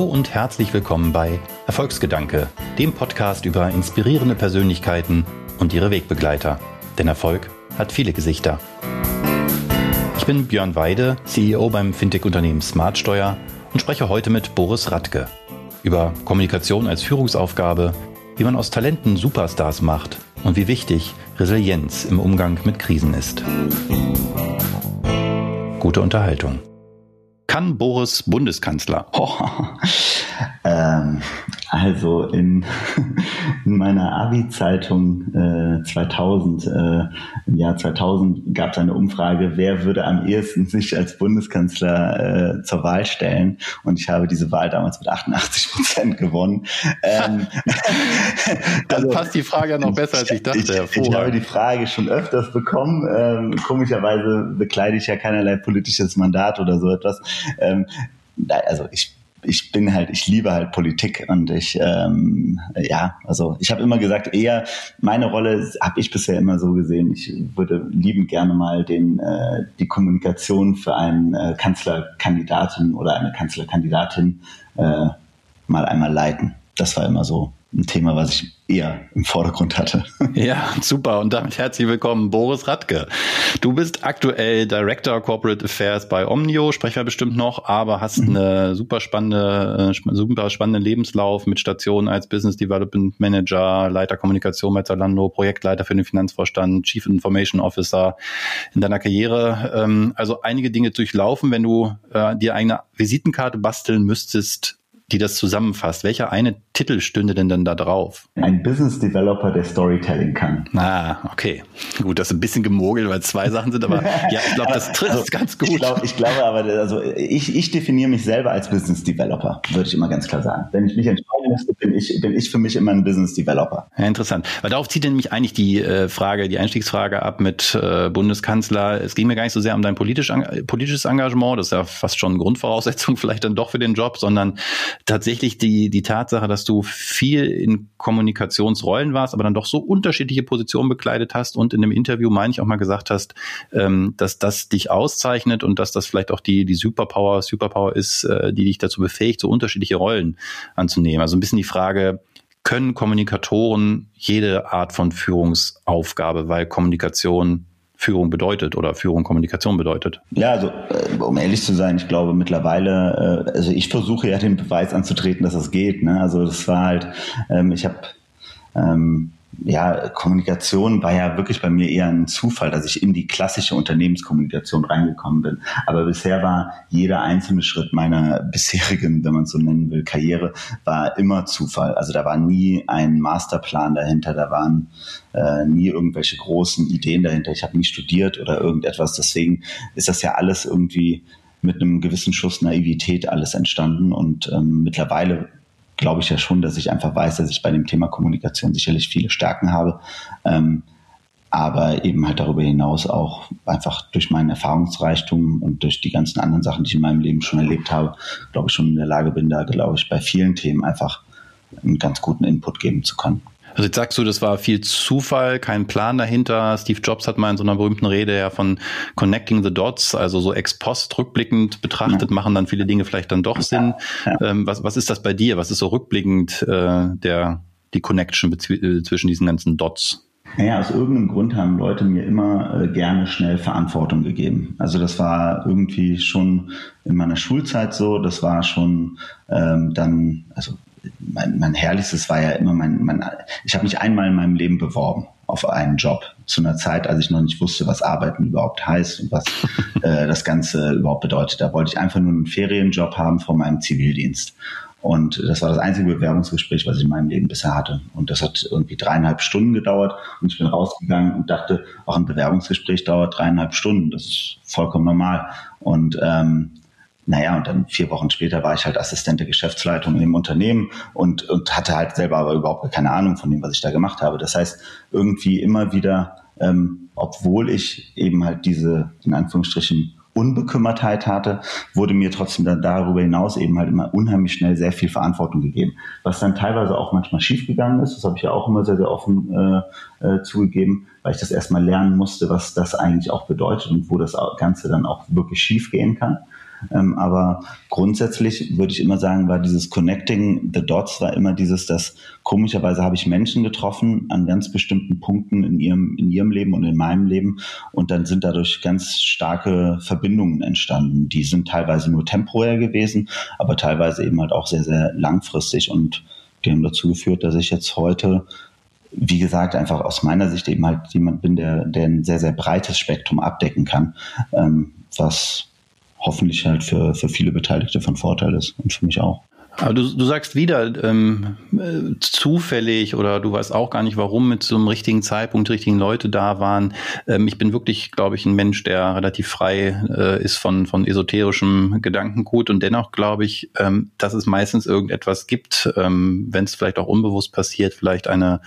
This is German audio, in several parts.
Hallo und herzlich willkommen bei Erfolgsgedanke, dem Podcast über inspirierende Persönlichkeiten und ihre Wegbegleiter. Denn Erfolg hat viele Gesichter. Ich bin Björn Weide, CEO beim Fintech-Unternehmen Smartsteuer und spreche heute mit Boris Radke über Kommunikation als Führungsaufgabe, wie man aus Talenten Superstars macht und wie wichtig Resilienz im Umgang mit Krisen ist. Gute Unterhaltung. Kann Boris Bundeskanzler? Oh, ähm, also in, in meiner Abi-Zeitung äh, 2000, äh, im Jahr 2000 gab es eine Umfrage, wer würde am ehesten sich als Bundeskanzler äh, zur Wahl stellen. Und ich habe diese Wahl damals mit 88 Prozent gewonnen. Ähm, Dann also, passt die Frage ja noch besser, als ich dachte. Ich, ich habe die Frage schon öfters bekommen. Ähm, komischerweise bekleide ich ja keinerlei politisches Mandat oder so etwas. Ähm, also ich ich bin halt, ich liebe halt Politik und ich, ähm, ja, also ich habe immer gesagt, eher meine Rolle habe ich bisher immer so gesehen. Ich würde liebend gerne mal den äh, die Kommunikation für einen äh, Kanzlerkandidaten oder eine Kanzlerkandidatin äh, mal einmal leiten. Das war immer so ein Thema, was ich eher im Vordergrund hatte. Ja, super. Und damit herzlich willkommen, Boris Radke. Du bist aktuell Director Corporate Affairs bei Omnio, sprechen wir bestimmt noch, aber hast mhm. eine super spannende, äh, super spannenden Lebenslauf mit Stationen als Business Development Manager, Leiter Kommunikation bei Zalando, Projektleiter für den Finanzvorstand, Chief Information Officer in deiner Karriere. Ähm, also einige Dinge durchlaufen. Wenn du äh, dir eine Visitenkarte basteln müsstest, die das zusammenfasst. Welcher eine Titel stünde denn dann da drauf? Ein Business Developer, der Storytelling kann. Ah, okay. Gut, das ist ein bisschen gemogelt, weil zwei Sachen sind, aber ja, ich glaube, das trifft also, ganz gut. Ich, glaub, ich glaube aber, also ich, ich definiere mich selber als Business Developer, würde ich immer ganz klar sagen. Wenn ich mich entscheiden müsste, bin ich, bin ich für mich immer ein Business Developer. Ja, interessant. Weil darauf zieht nämlich eigentlich die äh, Frage, die Einstiegsfrage ab mit äh, Bundeskanzler. Es ging mir gar nicht so sehr um dein politisch, politisches Engagement, das ist ja fast schon Grundvoraussetzung vielleicht dann doch für den Job, sondern tatsächlich die, die Tatsache, dass du viel in Kommunikationsrollen warst, aber dann doch so unterschiedliche Positionen bekleidet hast und in dem Interview, meine ich, auch mal gesagt hast, ähm, dass das dich auszeichnet und dass das vielleicht auch die, die Superpower, Superpower ist, äh, die dich dazu befähigt, so unterschiedliche Rollen anzunehmen. Also ein bisschen die Frage, können Kommunikatoren jede Art von Führungsaufgabe, weil Kommunikation Führung bedeutet oder Führung Kommunikation bedeutet. Ja, also äh, um ehrlich zu sein, ich glaube mittlerweile, äh, also ich versuche ja den Beweis anzutreten, dass das geht. Ne? Also das war halt, ähm, ich habe ähm, ja, Kommunikation war ja wirklich bei mir eher ein Zufall, dass ich in die klassische Unternehmenskommunikation reingekommen bin. Aber bisher war jeder einzelne Schritt meiner bisherigen, wenn man es so nennen will, Karriere, war immer Zufall. Also da war nie ein Masterplan dahinter, da waren äh, nie irgendwelche großen Ideen dahinter. Ich habe nie studiert oder irgendetwas. Deswegen ist das ja alles irgendwie mit einem gewissen Schuss Naivität alles entstanden. Und ähm, mittlerweile glaube ich ja schon, dass ich einfach weiß, dass ich bei dem Thema Kommunikation sicherlich viele Stärken habe. Ähm, aber eben halt darüber hinaus auch einfach durch meinen Erfahrungsreichtum und durch die ganzen anderen Sachen, die ich in meinem Leben schon erlebt habe, glaube ich schon in der Lage bin, da glaube ich bei vielen Themen einfach einen ganz guten Input geben zu können. Also jetzt sagst du, das war viel Zufall, kein Plan dahinter. Steve Jobs hat mal in so einer berühmten Rede ja von Connecting the Dots, also so ex post rückblickend betrachtet, ja. machen dann viele Dinge vielleicht dann doch Sinn. Ja. Ähm, was, was ist das bei dir? Was ist so rückblickend äh, der die Connection äh, zwischen diesen ganzen Dots? Naja, aus irgendeinem Grund haben Leute mir immer äh, gerne schnell Verantwortung gegeben. Also das war irgendwie schon in meiner Schulzeit so, das war schon ähm, dann, also mein, mein herrlichstes war ja immer mein, mein ich habe mich einmal in meinem Leben beworben auf einen Job zu einer Zeit, als ich noch nicht wusste, was Arbeiten überhaupt heißt und was äh, das Ganze überhaupt bedeutet. Da wollte ich einfach nur einen Ferienjob haben vor meinem Zivildienst. Und das war das einzige Bewerbungsgespräch, was ich in meinem Leben bisher hatte. Und das hat irgendwie dreieinhalb Stunden gedauert. Und ich bin rausgegangen und dachte, auch ein Bewerbungsgespräch dauert dreieinhalb Stunden. Das ist vollkommen normal. Und ähm, naja, und dann vier Wochen später war ich halt Assistent der Geschäftsleitung im Unternehmen und, und hatte halt selber aber überhaupt keine Ahnung von dem, was ich da gemacht habe. Das heißt, irgendwie immer wieder, ähm, obwohl ich eben halt diese, in Anführungsstrichen, Unbekümmertheit hatte, wurde mir trotzdem dann darüber hinaus eben halt immer unheimlich schnell sehr viel Verantwortung gegeben. Was dann teilweise auch manchmal schiefgegangen ist, das habe ich ja auch immer sehr, sehr offen äh, äh, zugegeben. weil ich das erstmal lernen musste, was das eigentlich auch bedeutet und wo das Ganze dann auch wirklich schief gehen kann. Ähm, aber grundsätzlich würde ich immer sagen, war dieses Connecting the Dots war immer dieses, dass komischerweise habe ich Menschen getroffen an ganz bestimmten Punkten in ihrem, in ihrem Leben und in meinem Leben und dann sind dadurch ganz starke Verbindungen entstanden. Die sind teilweise nur temporär gewesen, aber teilweise eben halt auch sehr, sehr langfristig und die haben dazu geführt, dass ich jetzt heute wie gesagt, einfach aus meiner Sicht eben halt jemand bin, der, der ein sehr, sehr breites Spektrum abdecken kann, ähm, was hoffentlich halt für, für viele Beteiligte von Vorteil ist und für mich auch. Aber du, du sagst wieder ähm, äh, zufällig oder du weißt auch gar nicht, warum mit so einem richtigen Zeitpunkt die richtigen Leute da waren. Ähm, ich bin wirklich, glaube ich, ein Mensch, der relativ frei äh, ist von, von esoterischem Gedankengut und dennoch glaube ich, ähm, dass es meistens irgendetwas gibt, ähm, wenn es vielleicht auch unbewusst passiert, vielleicht eine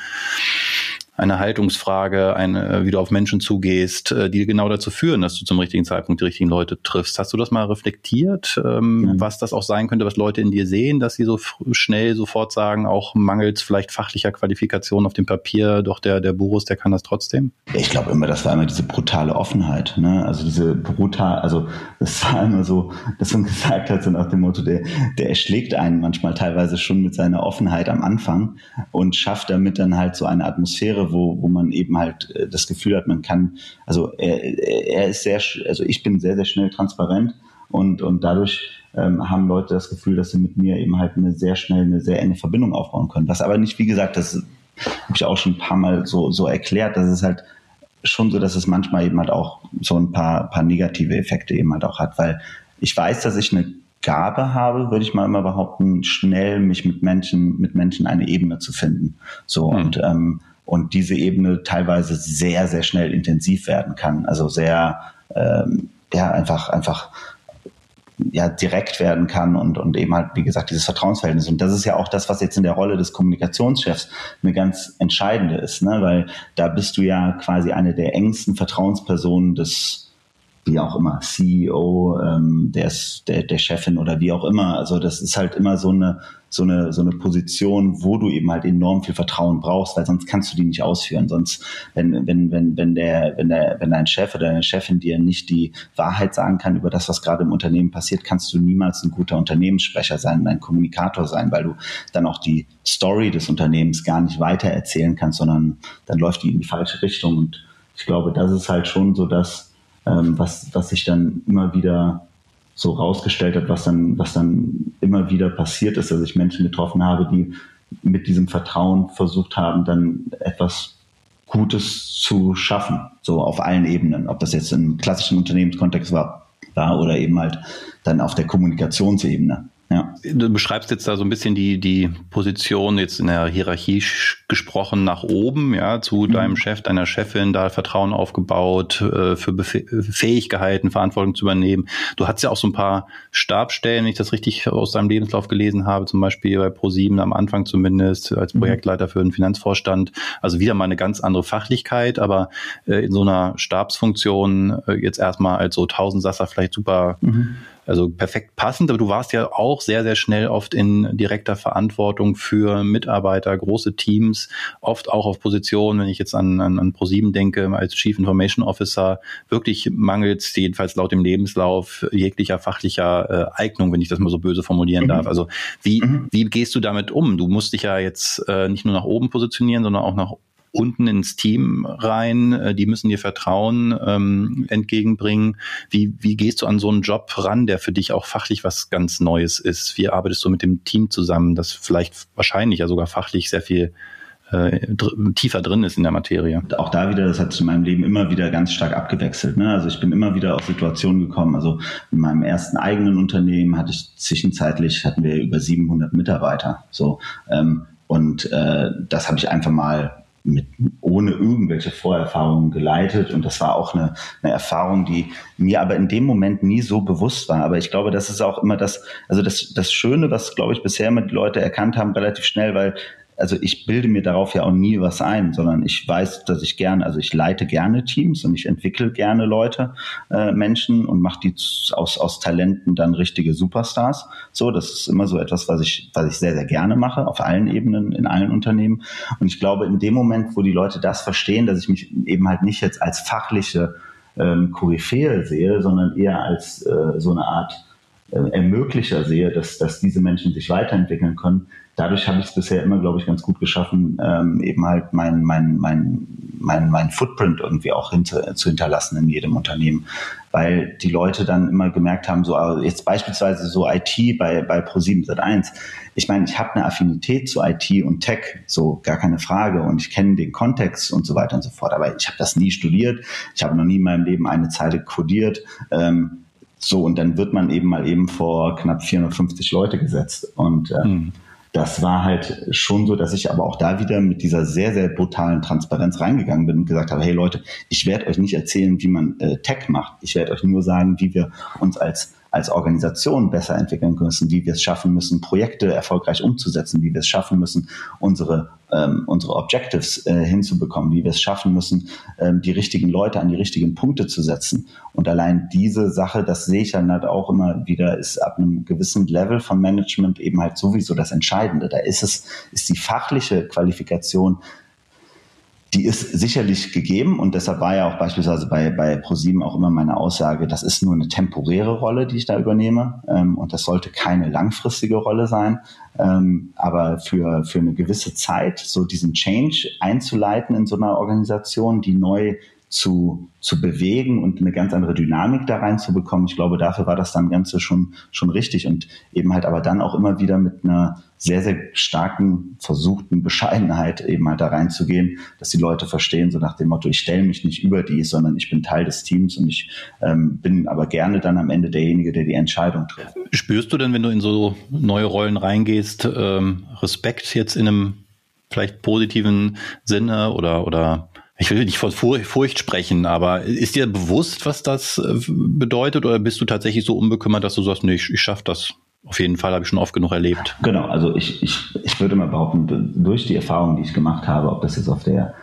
eine Haltungsfrage, eine, wie du auf Menschen zugehst, äh, die genau dazu führen, dass du zum richtigen Zeitpunkt die richtigen Leute triffst. Hast du das mal reflektiert, ähm, ja. was das auch sein könnte, was Leute in dir sehen, dass sie so schnell sofort sagen, auch mangels vielleicht fachlicher Qualifikation auf dem Papier, doch der, der Boris, der kann das trotzdem? Ich glaube immer, das war immer diese brutale Offenheit, ne? Also diese brutal, also das war immer so, dass man gesagt hat, so nach dem Motto, der, der erschlägt einen manchmal teilweise schon mit seiner Offenheit am Anfang und schafft damit dann halt so eine Atmosphäre, wo, wo man eben halt äh, das Gefühl hat, man kann, also er, er ist sehr, also ich bin sehr, sehr schnell transparent und, und dadurch ähm, haben Leute das Gefühl, dass sie mit mir eben halt eine sehr schnell, eine sehr enge Verbindung aufbauen können. Was aber nicht, wie gesagt, das habe ich auch schon ein paar Mal so, so erklärt, dass es halt schon so, dass es manchmal eben halt auch so ein paar, paar negative Effekte eben halt auch hat, weil ich weiß, dass ich eine Gabe habe, würde ich mal immer behaupten, schnell mich mit Menschen, mit Menschen eine Ebene zu finden. So mhm. und ähm, und diese Ebene teilweise sehr, sehr schnell intensiv werden kann. Also sehr, ähm, ja, einfach, einfach ja, direkt werden kann und, und eben halt, wie gesagt, dieses Vertrauensverhältnis. Und das ist ja auch das, was jetzt in der Rolle des Kommunikationschefs eine ganz entscheidende ist, ne? weil da bist du ja quasi eine der engsten Vertrauenspersonen des, wie auch immer, CEO, ähm, der, der, der Chefin oder wie auch immer. Also das ist halt immer so eine, so eine, so eine Position, wo du eben halt enorm viel Vertrauen brauchst, weil sonst kannst du die nicht ausführen. Sonst, wenn, wenn, wenn, wenn der, wenn der, wenn dein Chef oder deine Chefin dir nicht die Wahrheit sagen kann über das, was gerade im Unternehmen passiert, kannst du niemals ein guter Unternehmenssprecher sein, ein Kommunikator sein, weil du dann auch die Story des Unternehmens gar nicht weiter erzählen kannst, sondern dann läuft die in die falsche Richtung. Und ich glaube, das ist halt schon so das, ähm, was, was sich dann immer wieder so rausgestellt hat, was dann, was dann immer wieder passiert ist, dass ich Menschen getroffen habe, die mit diesem Vertrauen versucht haben, dann etwas Gutes zu schaffen, so auf allen Ebenen, ob das jetzt im klassischen Unternehmenskontext war, war oder eben halt dann auf der Kommunikationsebene. Du beschreibst jetzt da so ein bisschen die, die Position jetzt in der Hierarchie gesprochen nach oben, ja, zu mhm. deinem Chef, deiner Chefin, da Vertrauen aufgebaut, äh, für Befe Fähigkeiten, Verantwortung zu übernehmen. Du hast ja auch so ein paar Stabstellen, wenn ich das richtig aus deinem Lebenslauf gelesen habe, zum Beispiel bei ProSieben am Anfang zumindest als mhm. Projektleiter für den Finanzvorstand. Also wieder mal eine ganz andere Fachlichkeit, aber äh, in so einer Stabsfunktion äh, jetzt erstmal als so Tausendsasser vielleicht super mhm also perfekt passend, aber du warst ja auch sehr, sehr schnell oft in direkter Verantwortung für Mitarbeiter, große Teams, oft auch auf Positionen, wenn ich jetzt an, an, an ProSieben denke, als Chief Information Officer, wirklich mangels, jedenfalls laut dem Lebenslauf, jeglicher fachlicher äh, Eignung, wenn ich das mal so böse formulieren mhm. darf. Also wie, mhm. wie gehst du damit um? Du musst dich ja jetzt äh, nicht nur nach oben positionieren, sondern auch nach unten ins Team rein, äh, die müssen dir Vertrauen ähm, entgegenbringen. Wie, wie gehst du an so einen Job ran, der für dich auch fachlich was ganz Neues ist? Wie arbeitest du mit dem Team zusammen, das vielleicht wahrscheinlich ja sogar fachlich sehr viel äh, tiefer drin ist in der Materie. Auch da wieder, das hat in meinem Leben immer wieder ganz stark abgewechselt. Ne? Also ich bin immer wieder auf Situationen gekommen. Also in meinem ersten eigenen Unternehmen hatte ich zwischenzeitlich hatten wir über 700 Mitarbeiter. So ähm, und äh, das habe ich einfach mal mit, ohne irgendwelche Vorerfahrungen geleitet. Und das war auch eine, eine Erfahrung, die mir aber in dem Moment nie so bewusst war. Aber ich glaube, das ist auch immer das, also das, das Schöne, was, glaube ich, bisher mit Leute erkannt haben, relativ schnell, weil also ich bilde mir darauf ja auch nie was ein, sondern ich weiß, dass ich gerne, also ich leite gerne Teams und ich entwickle gerne Leute, äh, Menschen und mache die aus, aus Talenten dann richtige Superstars. So, das ist immer so etwas, was ich, was ich sehr, sehr gerne mache, auf allen Ebenen, in allen Unternehmen. Und ich glaube, in dem Moment, wo die Leute das verstehen, dass ich mich eben halt nicht jetzt als fachliche ähm, Koryphäe sehe, sondern eher als äh, so eine Art äh, Ermöglicher sehe, dass, dass diese Menschen sich weiterentwickeln können, dadurch habe ich es bisher immer, glaube ich, ganz gut geschaffen, ähm, eben halt mein, mein, mein, mein, mein Footprint irgendwie auch hinter, zu hinterlassen in jedem Unternehmen. Weil die Leute dann immer gemerkt haben, so also jetzt beispielsweise so IT bei, bei Pro7 Sat1. Ich meine, ich habe eine Affinität zu IT und Tech, so gar keine Frage. Und ich kenne den Kontext und so weiter und so fort. Aber ich habe das nie studiert. Ich habe noch nie in meinem Leben eine Zeile codiert. Ähm, so, und dann wird man eben mal eben vor knapp 450 Leute gesetzt. Und äh, hm das war halt schon so, dass ich aber auch da wieder mit dieser sehr, sehr brutalen Transparenz reingegangen bin und gesagt habe, hey Leute, ich werde euch nicht erzählen, wie man äh, Tech macht. Ich werde euch nur sagen, wie wir uns als als Organisation besser entwickeln müssen, wie wir es schaffen müssen, Projekte erfolgreich umzusetzen, wie wir es schaffen müssen, unsere, ähm, unsere Objectives äh, hinzubekommen, wie wir es schaffen müssen, ähm, die richtigen Leute an die richtigen Punkte zu setzen. Und allein diese Sache, das sehe ich dann halt auch immer wieder, ist ab einem gewissen Level von Management eben halt sowieso das Entscheidende. Da ist es, ist die fachliche Qualifikation die ist sicherlich gegeben und deshalb war ja auch beispielsweise bei, bei ProSieben auch immer meine Aussage, das ist nur eine temporäre Rolle, die ich da übernehme ähm, und das sollte keine langfristige Rolle sein, ähm, aber für, für eine gewisse Zeit so diesen Change einzuleiten in so einer Organisation, die neu zu, zu bewegen und eine ganz andere Dynamik da reinzubekommen. Ich glaube, dafür war das dann Ganze schon, schon richtig und eben halt aber dann auch immer wieder mit einer sehr, sehr starken, versuchten Bescheidenheit eben halt da reinzugehen, dass die Leute verstehen, so nach dem Motto, ich stelle mich nicht über die, sondern ich bin Teil des Teams und ich ähm, bin aber gerne dann am Ende derjenige, der die Entscheidung trifft. Spürst du denn, wenn du in so neue Rollen reingehst, ähm, Respekt jetzt in einem vielleicht positiven Sinne oder, oder ich will nicht von Furcht sprechen, aber ist dir bewusst, was das äh, bedeutet oder bist du tatsächlich so unbekümmert, dass du sagst, nee, ich, ich schaffe das? Auf jeden Fall habe ich schon oft genug erlebt. Genau, also ich, ich, ich würde mal behaupten, durch die Erfahrungen, die ich gemacht habe, ob das jetzt auf der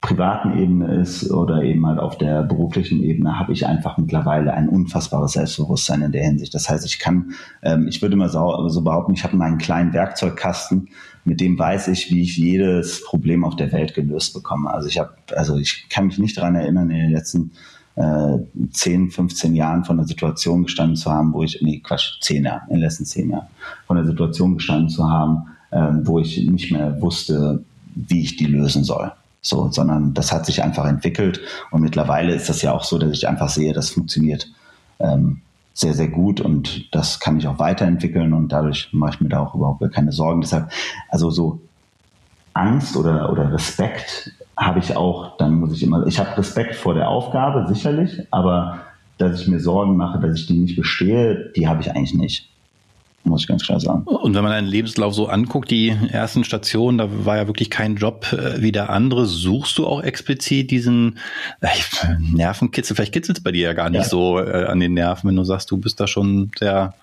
privaten Ebene ist oder eben halt auf der beruflichen Ebene, habe ich einfach mittlerweile ein unfassbares Selbstbewusstsein in der Hinsicht. Das heißt, ich kann, ähm, ich würde mal so, so behaupten, ich habe meinen kleinen Werkzeugkasten, mit dem weiß ich, wie ich jedes Problem auf der Welt gelöst bekomme. Also ich habe, also ich kann mich nicht daran erinnern, in den letzten äh, 10, 15 Jahren von der Situation gestanden zu haben, wo ich, nee, Quatsch, 10 Jahre, in den letzten 10 Jahren, von der Situation gestanden zu haben, ähm, wo ich nicht mehr wusste, wie ich die lösen soll. So, sondern das hat sich einfach entwickelt und mittlerweile ist das ja auch so, dass ich einfach sehe, das funktioniert ähm, sehr, sehr gut und das kann ich auch weiterentwickeln und dadurch mache ich mir da auch überhaupt keine Sorgen. Deshalb, also so Angst oder, oder Respekt habe ich auch, dann muss ich immer, ich habe Respekt vor der Aufgabe, sicherlich, aber dass ich mir Sorgen mache, dass ich die nicht bestehe, die habe ich eigentlich nicht muss ich ganz klar sagen. Und wenn man deinen Lebenslauf so anguckt, die ersten Stationen, da war ja wirklich kein Job äh, wie der andere. Suchst du auch explizit diesen äh, Nervenkitzel? Vielleicht kitzelt es bei dir ja gar nicht ja. so äh, an den Nerven, wenn du sagst, du bist da schon sehr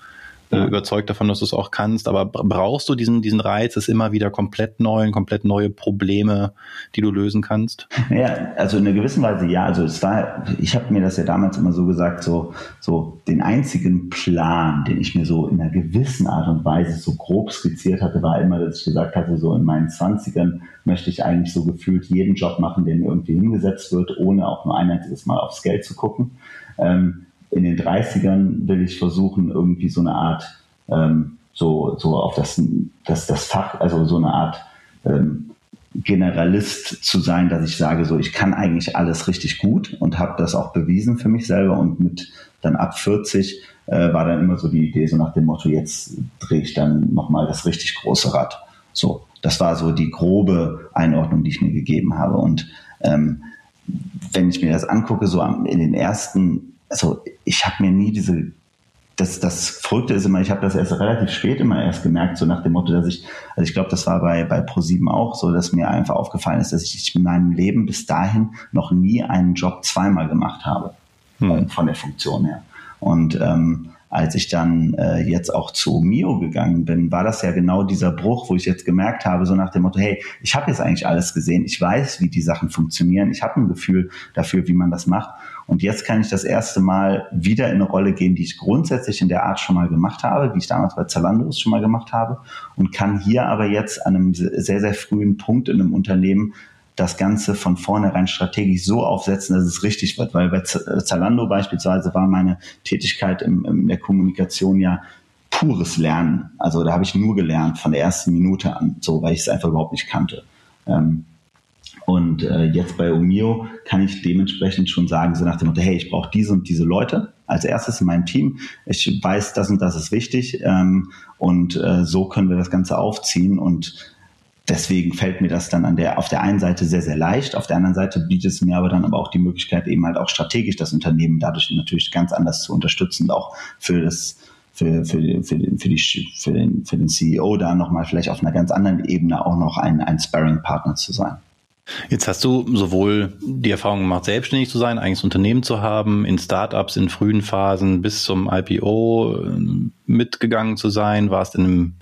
ja. überzeugt davon, dass du es auch kannst. Aber brauchst du diesen, diesen Reiz, es immer wieder komplett neu, komplett neue Probleme, die du lösen kannst? Ja, also in einer gewissen Weise ja. Also es war, ich habe mir das ja damals immer so gesagt, so, so den einzigen Plan, den ich mir so in einer gewissen Art und Weise so grob skizziert hatte, war immer, dass ich gesagt hatte, so in meinen Zwanzigern möchte ich eigentlich so gefühlt jeden Job machen, der mir irgendwie hingesetzt wird, ohne auch nur ein einziges Mal aufs Geld zu gucken. Ähm, in den 30ern will ich versuchen, irgendwie so eine Art, ähm, so, so auf das, das, das Fach, also so eine Art ähm, Generalist zu sein, dass ich sage, so ich kann eigentlich alles richtig gut und habe das auch bewiesen für mich selber und mit dann ab 40 äh, war dann immer so die Idee so nach dem Motto, jetzt drehe ich dann nochmal das richtig große Rad. So, das war so die grobe Einordnung, die ich mir gegeben habe und ähm, wenn ich mir das angucke, so in den ersten also ich habe mir nie diese, das, das Verrückte ist immer, ich habe das erst relativ spät immer erst gemerkt, so nach dem Motto, dass ich, also ich glaube, das war bei, bei ProSieben auch so, dass mir einfach aufgefallen ist, dass ich in meinem Leben bis dahin noch nie einen Job zweimal gemacht habe, hm. von der Funktion her. Und ähm, als ich dann äh, jetzt auch zu Mio gegangen bin, war das ja genau dieser Bruch, wo ich jetzt gemerkt habe, so nach dem Motto, hey, ich habe jetzt eigentlich alles gesehen, ich weiß, wie die Sachen funktionieren, ich habe ein Gefühl dafür, wie man das macht. Und jetzt kann ich das erste Mal wieder in eine Rolle gehen, die ich grundsätzlich in der Art schon mal gemacht habe, wie ich damals bei Zalando schon mal gemacht habe, und kann hier aber jetzt an einem sehr, sehr frühen Punkt in einem Unternehmen das Ganze von vornherein strategisch so aufsetzen, dass es richtig wird. Weil bei äh, Zalando beispielsweise war meine Tätigkeit in, in der Kommunikation ja pures Lernen. Also da habe ich nur gelernt von der ersten Minute an, so weil ich es einfach überhaupt nicht kannte. Ähm, und äh, jetzt bei Omio kann ich dementsprechend schon sagen, so nach dem Motto, hey, ich brauche diese und diese Leute als erstes in meinem Team. Ich weiß, das und das ist wichtig ähm, und äh, so können wir das Ganze aufziehen und deswegen fällt mir das dann an der, auf der einen Seite sehr, sehr leicht. Auf der anderen Seite bietet es mir aber dann aber auch die Möglichkeit, eben halt auch strategisch das Unternehmen dadurch natürlich ganz anders zu unterstützen, auch für das, für, für, für, den, für, die, für, den, für den CEO da nochmal vielleicht auf einer ganz anderen Ebene auch noch ein, ein Sparring-Partner zu sein. Jetzt hast du sowohl die Erfahrung gemacht, selbstständig zu sein, eigenes Unternehmen zu haben, in Startups in frühen Phasen bis zum IPO äh, mitgegangen zu sein, warst in einem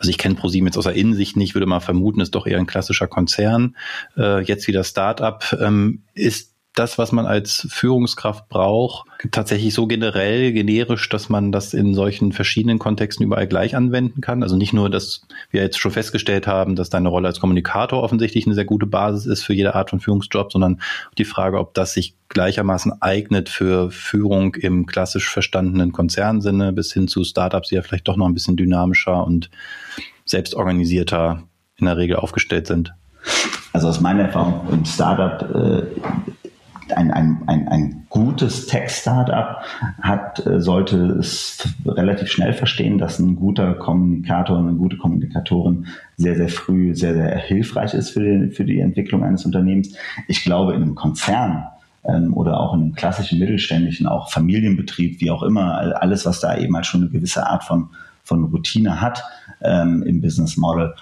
also ich kenne ProSieben jetzt aus der Innensicht nicht, würde mal vermuten, ist doch eher ein klassischer Konzern. Äh, jetzt wieder Startup. Ähm, ist das, was man als Führungskraft braucht, tatsächlich so generell, generisch, dass man das in solchen verschiedenen Kontexten überall gleich anwenden kann? Also nicht nur, dass wir jetzt schon festgestellt haben, dass deine Rolle als Kommunikator offensichtlich eine sehr gute Basis ist für jede Art von Führungsjob, sondern die Frage, ob das sich gleichermaßen eignet für Führung im klassisch verstandenen Konzernsinne bis hin zu Startups, die ja vielleicht doch noch ein bisschen dynamischer und selbstorganisierter in der Regel aufgestellt sind. Also aus meiner Erfahrung im Startup äh, ein, ein, ein, ein gutes Tech-Startup hat, äh, sollte es relativ schnell verstehen, dass ein guter Kommunikator und eine gute Kommunikatorin sehr, sehr früh sehr, sehr hilfreich ist für die, für die Entwicklung eines Unternehmens. Ich glaube, in einem Konzern ähm, oder auch in einem klassischen mittelständischen, auch Familienbetrieb, wie auch immer, alles, was da eben halt schon eine gewisse Art von, von Routine hat ähm, im Business Model,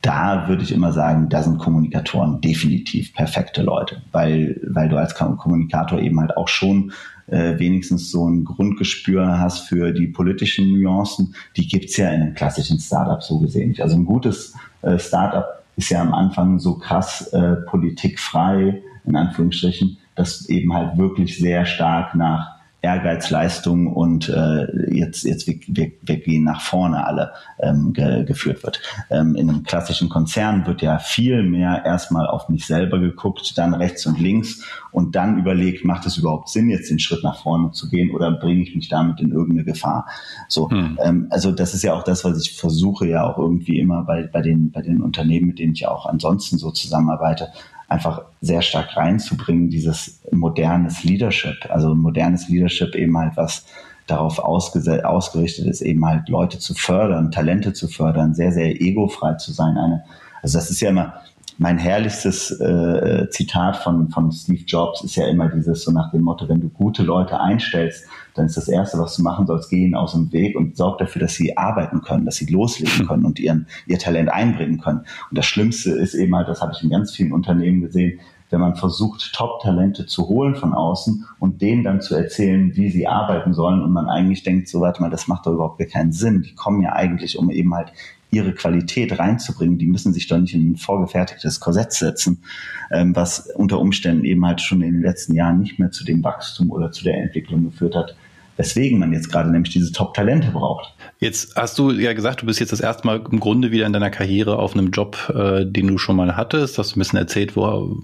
da würde ich immer sagen, da sind Kommunikatoren definitiv perfekte Leute, weil, weil du als Kommunikator eben halt auch schon äh, wenigstens so ein Grundgespür hast für die politischen Nuancen. Die gibt's ja in einem klassischen Startup so gesehen nicht. Also ein gutes äh, Startup ist ja am Anfang so krass äh, politikfrei, in Anführungsstrichen, dass eben halt wirklich sehr stark nach Ehrgeiz, Leistung und äh, jetzt, jetzt wir, wir, wir gehen nach vorne alle ähm, ge, geführt wird. Ähm, in einem klassischen Konzern wird ja viel mehr erstmal auf mich selber geguckt, dann rechts und links und dann überlegt, macht es überhaupt Sinn, jetzt den Schritt nach vorne zu gehen oder bringe ich mich damit in irgendeine Gefahr? So, hm. ähm, also das ist ja auch das, was ich versuche ja auch irgendwie immer bei, bei, den, bei den Unternehmen, mit denen ich auch ansonsten so zusammenarbeite, einfach sehr stark reinzubringen, dieses modernes Leadership. Also modernes Leadership eben halt was darauf ausgerichtet ist, eben halt Leute zu fördern, Talente zu fördern, sehr, sehr egofrei zu sein. Eine, also das ist ja immer, mein herrlichstes äh, Zitat von, von Steve Jobs ist ja immer dieses so nach dem Motto, wenn du gute Leute einstellst, dann ist das Erste, was du machen sollst, gehen aus dem Weg und sorg dafür, dass sie arbeiten können, dass sie loslegen können und ihren, ihr Talent einbringen können. Und das Schlimmste ist eben halt, das habe ich in ganz vielen Unternehmen gesehen, wenn man versucht, Top-Talente zu holen von außen und denen dann zu erzählen, wie sie arbeiten sollen und man eigentlich denkt, so warte mal, das macht doch überhaupt keinen Sinn. Die kommen ja eigentlich, um eben halt ihre Qualität reinzubringen. Die müssen sich doch nicht in ein vorgefertigtes Korsett setzen, ähm, was unter Umständen eben halt schon in den letzten Jahren nicht mehr zu dem Wachstum oder zu der Entwicklung geführt hat, weswegen man jetzt gerade nämlich diese Top-Talente braucht. Jetzt hast du ja gesagt, du bist jetzt das erste Mal im Grunde wieder in deiner Karriere auf einem Job, äh, den du schon mal hattest. Hast du ein bisschen erzählt, wo,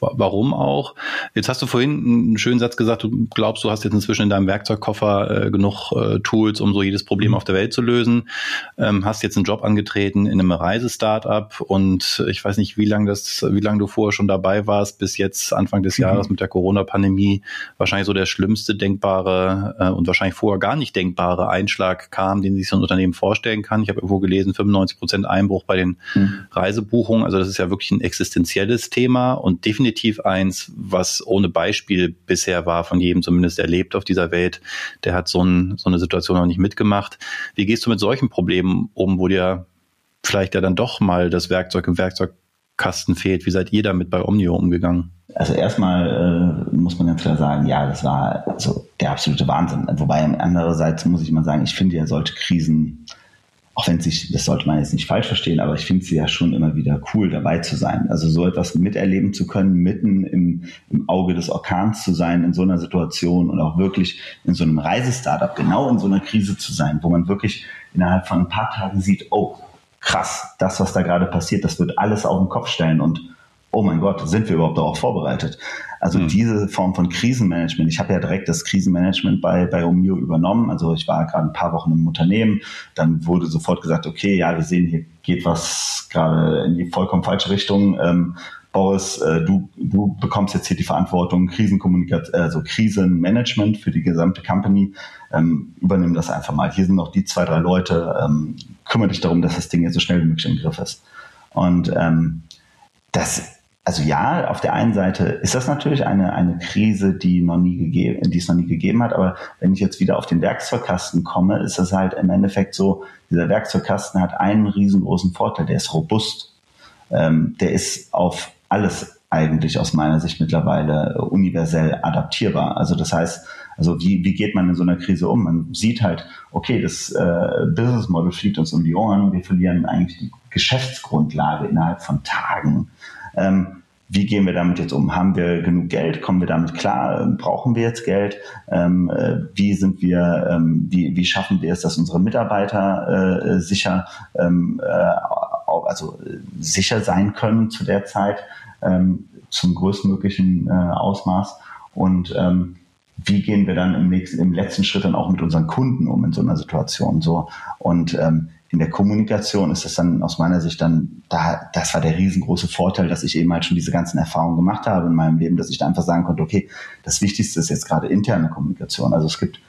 warum auch. Jetzt hast du vorhin einen schönen Satz gesagt, du glaubst, du hast jetzt inzwischen in deinem Werkzeugkoffer äh, genug äh, Tools, um so jedes Problem auf der Welt zu lösen. Ähm, hast jetzt einen Job angetreten in einem Reisestartup und ich weiß nicht, wie lange das, wie lange du vorher schon dabei warst, bis jetzt Anfang des mhm. Jahres mit der Corona-Pandemie wahrscheinlich so der schlimmste denkbare äh, und wahrscheinlich vorher gar nicht denkbare Einschlag kam, den sich so ein Unternehmen vorstellen kann. Ich habe irgendwo gelesen, 95 Prozent Einbruch bei den mhm. Reisebuchungen. Also das ist ja wirklich ein existenzielles Thema und definitiv definitiv eins, was ohne Beispiel bisher war, von jedem zumindest erlebt auf dieser Welt. Der hat so, ein, so eine Situation noch nicht mitgemacht. Wie gehst du mit solchen Problemen um, wo dir vielleicht ja dann doch mal das Werkzeug im Werkzeugkasten fehlt? Wie seid ihr damit bei Omnio umgegangen? also erstmal äh, muss man ganz klar sagen, ja, das war so der absolute Wahnsinn. Wobei andererseits muss ich mal sagen, ich finde ja solche Krisen, auch wenn sich, das sollte man jetzt nicht falsch verstehen, aber ich finde sie ja schon immer wieder cool, dabei zu sein. Also so etwas miterleben zu können, mitten im, im Auge des Orkans zu sein, in so einer Situation und auch wirklich in so einem Reisestartup, genau in so einer Krise zu sein, wo man wirklich innerhalb von ein paar Tagen sieht, oh, krass, das, was da gerade passiert, das wird alles auf den Kopf stellen und oh mein Gott, sind wir überhaupt darauf vorbereitet? Also mhm. diese Form von Krisenmanagement. Ich habe ja direkt das Krisenmanagement bei, bei Omio übernommen. Also ich war gerade ein paar Wochen im Unternehmen. Dann wurde sofort gesagt, okay, ja, wir sehen, hier geht was gerade in die vollkommen falsche Richtung. Ähm, Boris, äh, du, du bekommst jetzt hier die Verantwortung, Krisenkommunikation, also Krisenmanagement für die gesamte Company. Ähm, übernimm das einfach mal. Hier sind noch die zwei, drei Leute. Ähm, kümmere dich darum, dass das Ding jetzt so schnell wie möglich im Griff ist. Und ähm, das also ja, auf der einen Seite ist das natürlich eine, eine Krise, die noch nie gegeben, die es noch nie gegeben hat. Aber wenn ich jetzt wieder auf den Werkzeugkasten komme, ist es halt im Endeffekt so, dieser Werkzeugkasten hat einen riesengroßen Vorteil. Der ist robust. Ähm, der ist auf alles eigentlich aus meiner Sicht mittlerweile universell adaptierbar. Also das heißt, also wie, wie geht man in so einer Krise um? Man sieht halt, okay, das äh, Business Model fliegt uns um die Ohren, wir verlieren eigentlich die Geschäftsgrundlage innerhalb von Tagen. Ähm, wie gehen wir damit jetzt um? Haben wir genug Geld? Kommen wir damit klar? Ähm, brauchen wir jetzt Geld? Ähm, äh, wie sind wir, ähm, wie, wie schaffen wir es, dass unsere Mitarbeiter äh, sicher, ähm, äh, also sicher sein können zu der Zeit, ähm, zum größtmöglichen äh, Ausmaß? Und ähm, wie gehen wir dann im nächsten, im letzten Schritt dann auch mit unseren Kunden um in so einer Situation? So und ähm, in der Kommunikation ist das dann aus meiner Sicht dann, da, das war der riesengroße Vorteil, dass ich eben halt schon diese ganzen Erfahrungen gemacht habe in meinem Leben, dass ich da einfach sagen konnte, okay, das Wichtigste ist jetzt gerade interne Kommunikation. Also es gibt,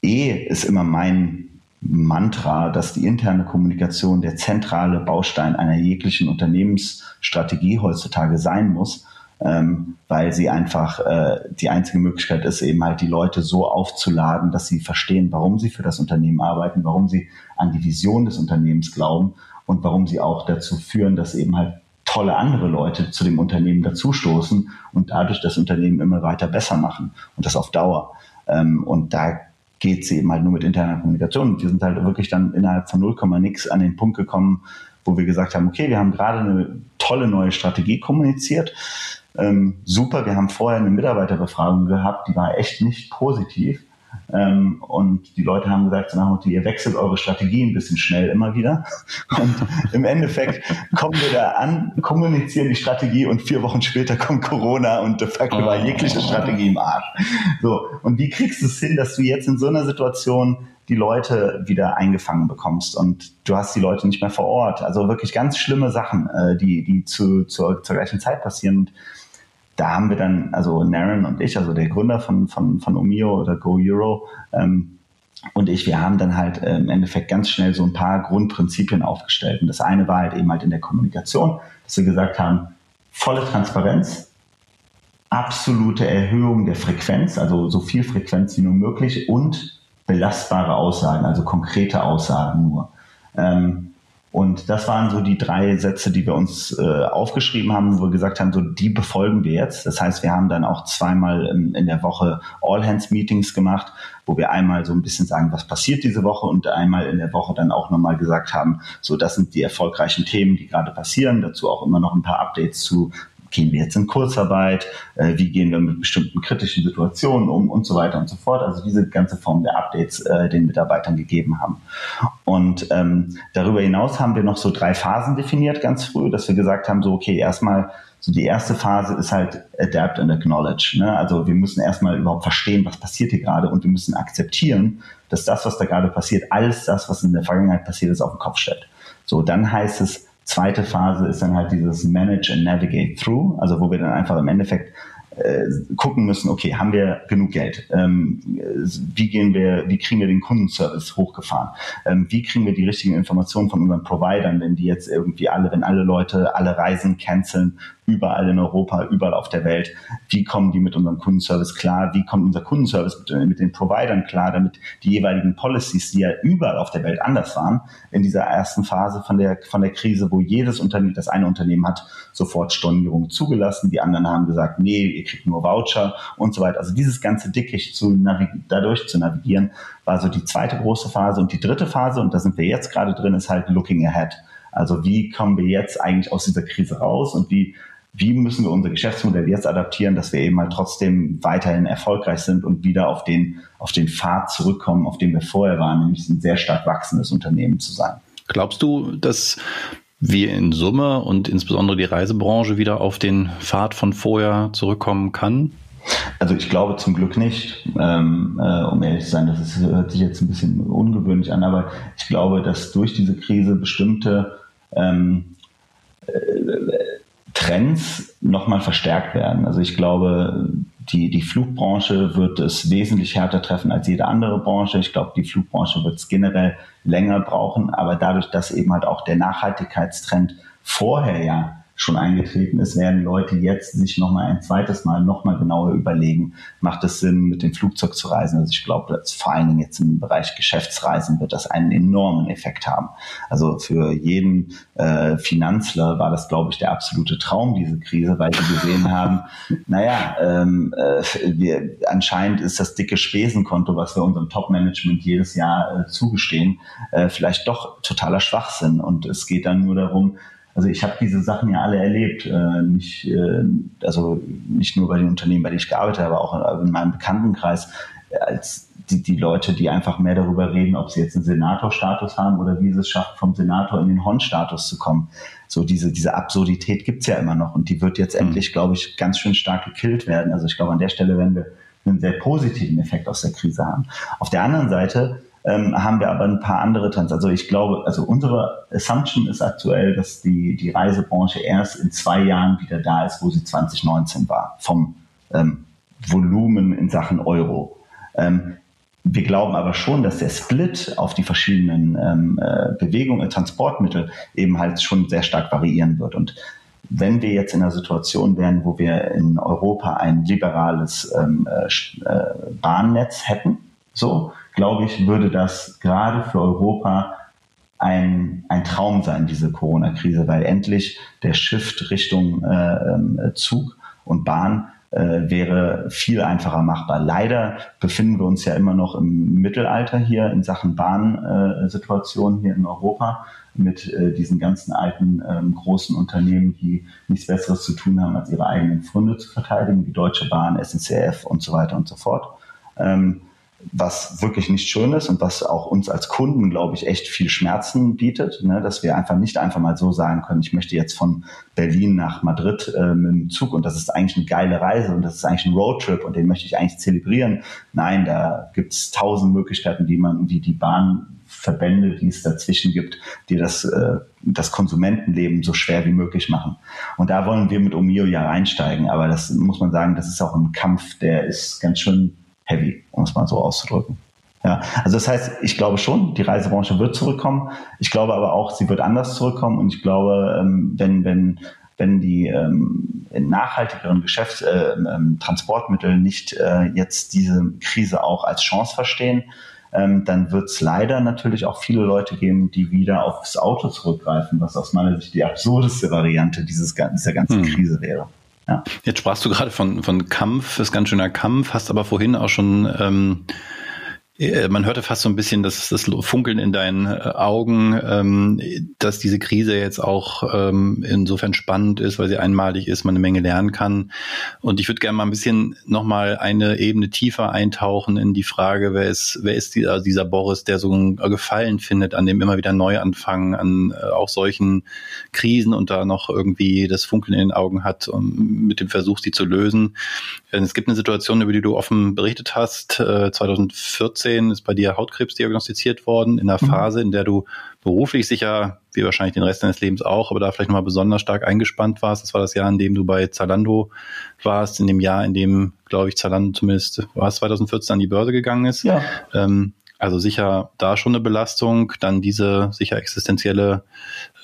eh ist immer mein Mantra, dass die interne Kommunikation der zentrale Baustein einer jeglichen Unternehmensstrategie heutzutage sein muss ähm, weil sie einfach äh, die einzige Möglichkeit ist, eben halt die Leute so aufzuladen, dass sie verstehen, warum sie für das Unternehmen arbeiten, warum sie an die Vision des Unternehmens glauben und warum sie auch dazu führen, dass eben halt tolle andere Leute zu dem Unternehmen dazustoßen und dadurch das Unternehmen immer weiter besser machen und das auf Dauer. Ähm, und da geht sie eben halt nur mit interner Kommunikation. Und wir sind halt wirklich dann innerhalb von 0, nix an den Punkt gekommen, wo wir gesagt haben, okay, wir haben gerade eine tolle neue Strategie kommuniziert ähm, super. Wir haben vorher eine Mitarbeiterbefragung gehabt, die war echt nicht positiv. Ähm, und die Leute haben gesagt, nach Motto, ihr wechselt eure Strategie ein bisschen schnell immer wieder. Und im Endeffekt kommen wir da an, kommunizieren die Strategie und vier Wochen später kommt Corona und de facto war jegliche Strategie im Arsch. So. Und wie kriegst du es hin, dass du jetzt in so einer Situation die Leute wieder eingefangen bekommst und du hast die Leute nicht mehr vor Ort. Also wirklich ganz schlimme Sachen, äh, die, die zu, zur, zur gleichen Zeit passieren. Und da haben wir dann, also Naren und ich, also der Gründer von, von, von Omio oder Go Euro, ähm, und ich, wir haben dann halt äh, im Endeffekt ganz schnell so ein paar Grundprinzipien aufgestellt. Und das eine war halt eben halt in der Kommunikation, dass wir gesagt haben, volle Transparenz, absolute Erhöhung der Frequenz, also so viel Frequenz wie nur möglich und belastbare Aussagen, also konkrete Aussagen nur. Ähm, und das waren so die drei Sätze, die wir uns äh, aufgeschrieben haben, wo wir gesagt haben, so die befolgen wir jetzt. Das heißt, wir haben dann auch zweimal in, in der Woche All-Hands-Meetings gemacht, wo wir einmal so ein bisschen sagen, was passiert diese Woche und einmal in der Woche dann auch nochmal gesagt haben, so das sind die erfolgreichen Themen, die gerade passieren. Dazu auch immer noch ein paar Updates zu, gehen wir jetzt in Kurzarbeit, äh, wie gehen wir mit bestimmten kritischen Situationen um und so weiter und so fort. Also diese ganze Form der Updates äh, den Mitarbeitern gegeben haben. Und ähm, darüber hinaus haben wir noch so drei Phasen definiert ganz früh, dass wir gesagt haben, so okay, erstmal so die erste Phase ist halt Adapt and Acknowledge. Ne? Also wir müssen erstmal überhaupt verstehen, was passiert hier gerade und wir müssen akzeptieren, dass das, was da gerade passiert, alles das, was in der Vergangenheit passiert ist, auf den Kopf stellt. So, dann heißt es, Zweite Phase ist dann halt dieses Manage and Navigate Through, also wo wir dann einfach im Endeffekt äh, gucken müssen, okay, haben wir genug Geld? Ähm, wie gehen wir, wie kriegen wir den Kundenservice hochgefahren? Ähm, wie kriegen wir die richtigen Informationen von unseren Providern, wenn die jetzt irgendwie alle, wenn alle Leute alle Reisen canceln überall in Europa, überall auf der Welt. Wie kommen die mit unserem Kundenservice klar? Wie kommt unser Kundenservice mit, mit, den Providern klar, damit die jeweiligen Policies, die ja überall auf der Welt anders waren, in dieser ersten Phase von der, von der Krise, wo jedes Unternehmen, das eine Unternehmen hat, sofort Stornierung zugelassen. Die anderen haben gesagt, nee, ihr kriegt nur Voucher und so weiter. Also dieses ganze Dickicht zu dadurch zu navigieren, war so die zweite große Phase. Und die dritte Phase, und da sind wir jetzt gerade drin, ist halt looking ahead. Also wie kommen wir jetzt eigentlich aus dieser Krise raus und wie wie müssen wir unser Geschäftsmodell jetzt adaptieren, dass wir eben halt trotzdem weiterhin erfolgreich sind und wieder auf den, auf den Pfad zurückkommen, auf dem wir vorher waren, nämlich ein sehr stark wachsendes Unternehmen zu sein. Glaubst du, dass wir in Summe und insbesondere die Reisebranche wieder auf den Pfad von vorher zurückkommen kann? Also ich glaube zum Glück nicht, ähm, äh, um ehrlich zu sein. Das ist, hört sich jetzt ein bisschen ungewöhnlich an, aber ich glaube, dass durch diese Krise bestimmte ähm, äh, Trends nochmal verstärkt werden. Also ich glaube, die, die Flugbranche wird es wesentlich härter treffen als jede andere Branche. Ich glaube, die Flugbranche wird es generell länger brauchen, aber dadurch, dass eben halt auch der Nachhaltigkeitstrend vorher ja schon eingetreten ist, werden Leute jetzt sich nochmal ein zweites Mal nochmal genauer überlegen, macht es Sinn, mit dem Flugzeug zu reisen? Also ich glaube, dass vor allen Dingen jetzt im Bereich Geschäftsreisen wird das einen enormen Effekt haben. Also für jeden äh, Finanzler war das, glaube ich, der absolute Traum, diese Krise, weil sie gesehen haben, naja, ähm, äh, wir, anscheinend ist das dicke Spesenkonto, was wir unserem Top-Management jedes Jahr äh, zugestehen, äh, vielleicht doch totaler Schwachsinn. Und es geht dann nur darum, also ich habe diese Sachen ja alle erlebt, äh, nicht, äh, also nicht nur bei den Unternehmen, bei denen ich gearbeitet habe, aber auch in meinem Bekanntenkreis, äh, als die, die Leute, die einfach mehr darüber reden, ob sie jetzt einen Senatorstatus haben oder wie sie es schaffen, vom Senator in den Hon-Status zu kommen. So diese, diese Absurdität gibt's ja immer noch und die wird jetzt mhm. endlich, glaube ich, ganz schön stark gekillt werden. Also ich glaube, an der Stelle werden wir einen sehr positiven Effekt aus der Krise haben. Auf der anderen Seite ähm, haben wir aber ein paar andere Trends. Also ich glaube, also unsere Assumption ist aktuell, dass die, die Reisebranche erst in zwei Jahren wieder da ist, wo sie 2019 war, vom ähm, Volumen in Sachen Euro. Ähm, wir glauben aber schon, dass der Split auf die verschiedenen ähm, äh, Bewegungen, Transportmittel eben halt schon sehr stark variieren wird. Und wenn wir jetzt in einer Situation wären, wo wir in Europa ein liberales ähm, äh, äh Bahnnetz hätten, so, glaube ich, würde das gerade für Europa ein, ein Traum sein, diese Corona-Krise, weil endlich der Shift Richtung äh, ähm, Zug und Bahn äh, wäre viel einfacher machbar. Leider befinden wir uns ja immer noch im Mittelalter hier in Sachen Bahnsituation äh, hier in Europa mit äh, diesen ganzen alten ähm, großen Unternehmen, die nichts Besseres zu tun haben, als ihre eigenen Funde zu verteidigen, wie Deutsche Bahn, SNCF und so weiter und so fort. Ähm, was wirklich nicht schön ist und was auch uns als Kunden, glaube ich, echt viel Schmerzen bietet, ne? dass wir einfach nicht einfach mal so sagen können, ich möchte jetzt von Berlin nach Madrid äh, mit dem Zug und das ist eigentlich eine geile Reise und das ist eigentlich ein Roadtrip und den möchte ich eigentlich zelebrieren. Nein, da gibt es tausend Möglichkeiten, wie man, wie die Bahnverbände, die es dazwischen gibt, die das, äh, das Konsumentenleben so schwer wie möglich machen. Und da wollen wir mit Omio ja reinsteigen, aber das muss man sagen, das ist auch ein Kampf, der ist ganz schön heavy, um es mal so auszudrücken. Ja, also das heißt, ich glaube schon, die Reisebranche wird zurückkommen. Ich glaube aber auch, sie wird anders zurückkommen. Und ich glaube, ähm, wenn, wenn, wenn die ähm, nachhaltigeren Geschäfts-, äh, ähm, Transportmittel nicht äh, jetzt diese Krise auch als Chance verstehen, ähm, dann wird es leider natürlich auch viele Leute geben, die wieder aufs Auto zurückgreifen, was aus meiner Sicht die absurdeste Variante dieses, dieser ganzen hm. Krise wäre. Ja. Jetzt sprachst du gerade von, von Kampf, ist ganz schöner Kampf, hast aber vorhin auch schon ähm, äh, man hörte fast so ein bisschen das, das Funkeln in deinen äh, Augen, ähm, dass diese Krise jetzt auch ähm, insofern spannend ist, weil sie einmalig ist, man eine Menge lernen kann. Und ich würde gerne mal ein bisschen nochmal eine Ebene tiefer eintauchen in die Frage, wer ist, wer ist dieser, dieser Boris, der so ein Gefallen findet an dem immer wieder Neuanfangen, an äh, auch solchen Krisen und da noch irgendwie das Funkeln in den Augen hat, um, mit dem Versuch, sie zu lösen. Es gibt eine Situation, über die du offen berichtet hast, äh, 2014 2014 ist bei dir Hautkrebs diagnostiziert worden, in der mhm. Phase, in der du beruflich sicher, wie wahrscheinlich den Rest deines Lebens auch, aber da vielleicht nochmal besonders stark eingespannt warst. Das war das Jahr, in dem du bei Zalando warst, in dem Jahr, in dem, glaube ich, Zalando zumindest, war es 2014 an die Börse gegangen ist. Ja. Ähm, also sicher da schon eine Belastung, dann diese sicher existenzielle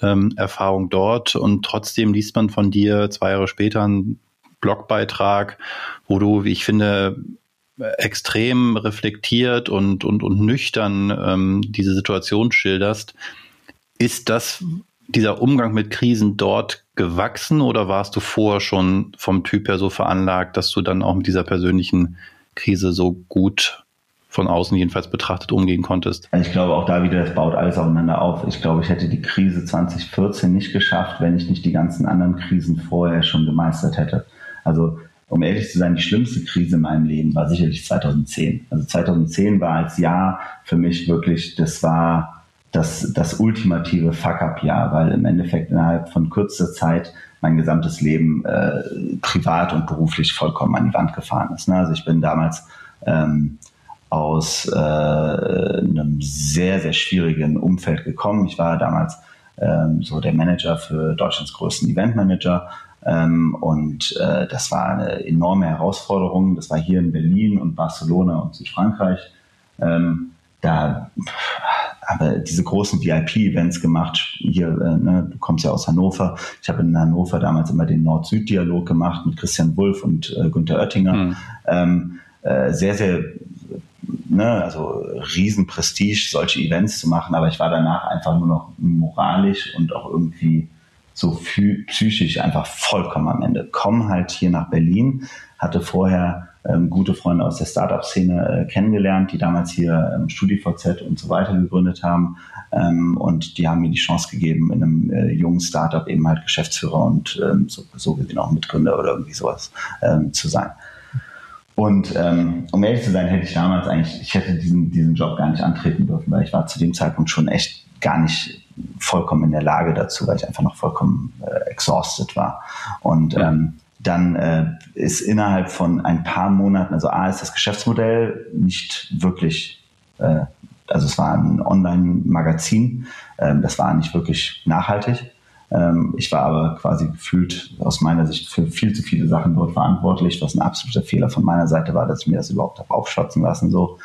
ähm, Erfahrung dort und trotzdem liest man von dir zwei Jahre später einen Blogbeitrag, wo du, wie ich finde, extrem reflektiert und, und, und nüchtern ähm, diese Situation schilderst. Ist das dieser Umgang mit Krisen dort gewachsen oder warst du vorher schon vom Typ her so veranlagt, dass du dann auch mit dieser persönlichen Krise so gut von außen jedenfalls betrachtet umgehen konntest? Ich glaube auch da wieder, das baut alles aufeinander auf. Ich glaube, ich hätte die Krise 2014 nicht geschafft, wenn ich nicht die ganzen anderen Krisen vorher schon gemeistert hätte. Also um ehrlich zu sein, die schlimmste Krise in meinem Leben war sicherlich 2010. Also 2010 war als Jahr für mich wirklich, das war das, das ultimative Fuck-up-Jahr, weil im Endeffekt innerhalb von kürzester Zeit mein gesamtes Leben äh, privat und beruflich vollkommen an die Wand gefahren ist. Ne? Also ich bin damals ähm, aus äh, einem sehr, sehr schwierigen Umfeld gekommen. Ich war damals ähm, so der Manager für Deutschlands größten Eventmanager. Ähm, und äh, das war eine enorme Herausforderung. Das war hier in Berlin und Barcelona und Südfrankreich. Ähm, da habe diese großen VIP-Events gemacht. Hier, äh, ne, du kommst ja aus Hannover. Ich habe in Hannover damals immer den Nord-Süd-Dialog gemacht mit Christian Wulff und äh, Günter Oettinger. Mhm. Ähm, äh, sehr, sehr ne, also Riesenprestige, solche Events zu machen, aber ich war danach einfach nur noch moralisch und auch irgendwie so psychisch einfach vollkommen am Ende. Komm halt hier nach Berlin, hatte vorher ähm, gute Freunde aus der Startup-Szene äh, kennengelernt, die damals hier ähm, StudiVZ und so weiter gegründet haben. Ähm, und die haben mir die Chance gegeben, in einem äh, jungen Startup eben halt Geschäftsführer und ähm, so, so gesehen auch Mitgründer oder irgendwie sowas ähm, zu sein. Und ähm, um ehrlich zu sein, hätte ich damals eigentlich, ich hätte diesen, diesen Job gar nicht antreten dürfen, weil ich war zu dem Zeitpunkt schon echt gar nicht vollkommen in der Lage dazu, weil ich einfach noch vollkommen äh, exhausted war. Und ähm, dann äh, ist innerhalb von ein paar Monaten, also A ist das Geschäftsmodell nicht wirklich, äh, also es war ein Online-Magazin, äh, das war nicht wirklich nachhaltig. Ähm, ich war aber quasi gefühlt aus meiner Sicht für viel zu viele Sachen dort verantwortlich, was ein absoluter Fehler von meiner Seite war, dass ich mir das überhaupt habe aufschwatzen lassen. So.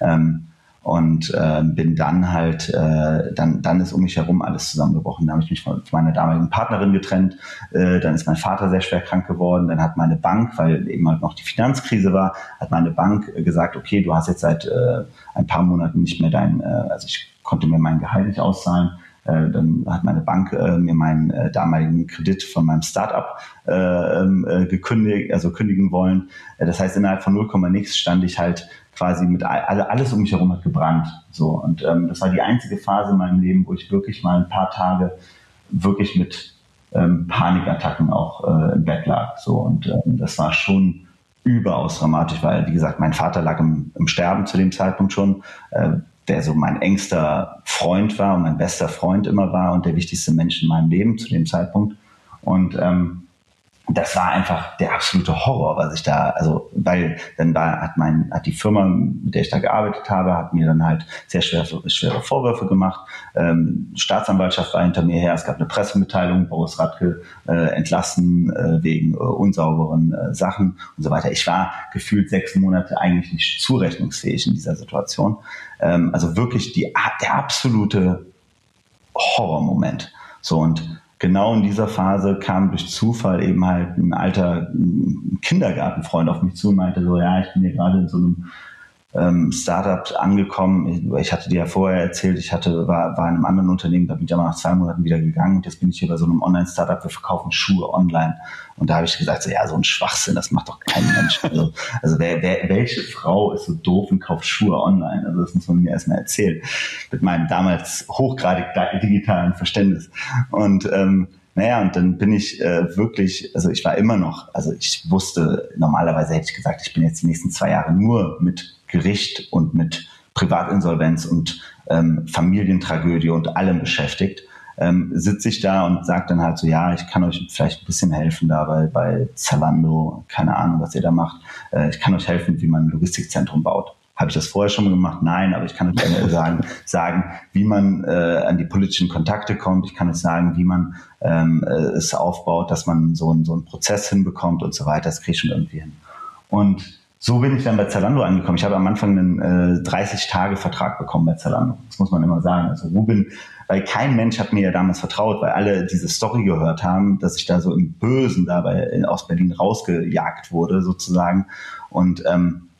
Ähm, und äh, bin dann halt, äh, dann, dann ist um mich herum alles zusammengebrochen. Da habe ich mich von meiner damaligen Partnerin getrennt, äh, dann ist mein Vater sehr schwer krank geworden, dann hat meine Bank, weil eben halt noch die Finanzkrise war, hat meine Bank gesagt, okay, du hast jetzt seit äh, ein paar Monaten nicht mehr dein, äh, also ich konnte mir mein Gehalt nicht auszahlen, äh, dann hat meine Bank äh, mir meinen äh, damaligen Kredit von meinem Startup äh, ähm, äh, gekündigt, also kündigen wollen. Äh, das heißt, innerhalb von 0, nix stand ich halt quasi mit all, alles um mich herum hat gebrannt. So und ähm, das war die einzige Phase in meinem Leben, wo ich wirklich mal ein paar Tage wirklich mit ähm, Panikattacken auch äh, im Bett lag. So und ähm, das war schon überaus dramatisch, weil wie gesagt, mein Vater lag im, im Sterben zu dem Zeitpunkt schon. Der so mein engster Freund war und mein bester Freund immer war und der wichtigste Mensch in meinem Leben zu dem Zeitpunkt. Und ähm, das war einfach der absolute Horror, was ich da, also, weil dann war, hat mein, hat die Firma, mit der ich da gearbeitet habe, hat mir dann halt sehr schwere, schwere Vorwürfe gemacht. Ähm, Staatsanwaltschaft war hinter mir her, es gab eine Pressemitteilung, Boris Radke äh, entlassen äh, wegen äh, unsauberen äh, Sachen und so weiter. Ich war gefühlt sechs Monate eigentlich nicht zurechnungsfähig in dieser Situation. Ähm, also wirklich die, der absolute Horrormoment. So und genau in dieser Phase kam durch Zufall eben halt ein alter Kindergartenfreund auf mich zu und meinte so, ja, ich bin hier gerade in so einem ähm, Startup angekommen. Ich hatte dir ja vorher erzählt, ich hatte, war, war in einem anderen Unternehmen, da bin ich aber nach zwei Monaten wieder gegangen und jetzt bin ich hier bei so einem Online-Startup, wir verkaufen Schuhe online. Und da habe ich gesagt, so, ja, so ein Schwachsinn, das macht doch kein Mensch. Also, also wer, wer, welche Frau ist so doof und kauft Schuhe online? Also das muss man mir erstmal erzählen. Mit meinem damals hochgradig digitalen Verständnis. Und ähm, naja, und dann bin ich äh, wirklich, also ich war immer noch, also ich wusste, normalerweise hätte ich gesagt, ich bin jetzt die nächsten zwei Jahre nur mit Gericht und mit Privatinsolvenz und ähm, Familientragödie und allem beschäftigt, ähm, sitze ich da und sage dann halt so, ja, ich kann euch vielleicht ein bisschen helfen da bei, Zalando, keine Ahnung, was ihr da macht. Äh, ich kann euch helfen, wie man ein Logistikzentrum baut Habe ich das vorher schon gemacht? Nein, aber ich kann natürlich sagen, sagen, wie man äh, an die politischen Kontakte kommt. Ich kann es sagen, wie man ähm, äh, es aufbaut, dass man so, ein, so einen Prozess hinbekommt und so weiter. Das kriege ich schon irgendwie hin. Und so bin ich dann bei Zalando angekommen. Ich habe am Anfang einen äh, 30-Tage-Vertrag bekommen bei Zalando. Das muss man immer sagen. Also Ruben, weil kein Mensch hat mir ja damals vertraut, weil alle diese Story gehört haben, dass ich da so im Bösen dabei aus Berlin rausgejagt wurde sozusagen. Und ähm,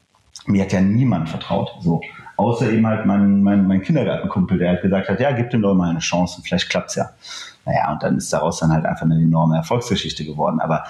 mir hat ja niemand vertraut. So. Außer eben halt mein, mein, mein Kindergartenkumpel, der halt gesagt hat, ja, gib dem doch mal eine Chance, vielleicht klappt's ja. Naja, und dann ist daraus dann halt einfach eine enorme Erfolgsgeschichte geworden. Aber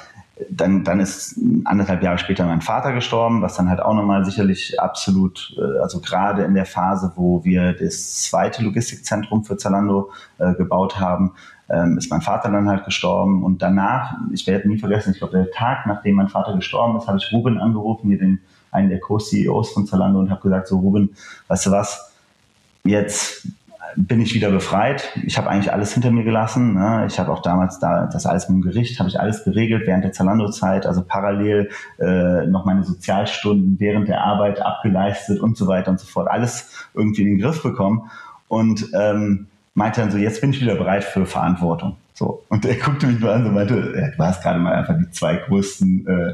dann, dann ist anderthalb Jahre später mein Vater gestorben, was dann halt auch nochmal sicherlich absolut, äh, also gerade in der Phase, wo wir das zweite Logistikzentrum für Zalando äh, gebaut haben, ähm, ist mein Vater dann halt gestorben. Und danach, ich werde nie vergessen, ich glaube, der Tag, nachdem mein Vater gestorben ist, habe ich Ruben angerufen, hier den, einen der Co-CEOs von Zalando und habe gesagt, so Ruben, weißt du was, jetzt bin ich wieder befreit. Ich habe eigentlich alles hinter mir gelassen. Ne? Ich habe auch damals da das alles mit dem Gericht, habe ich alles geregelt während der Zalando-Zeit, also parallel äh, noch meine Sozialstunden während der Arbeit abgeleistet und so weiter und so fort. Alles irgendwie in den Griff bekommen und ähm, meinte dann so, jetzt bin ich wieder bereit für Verantwortung. So. Und er guckte mich nur an und meinte, ja, du hast gerade mal einfach die zwei größten äh,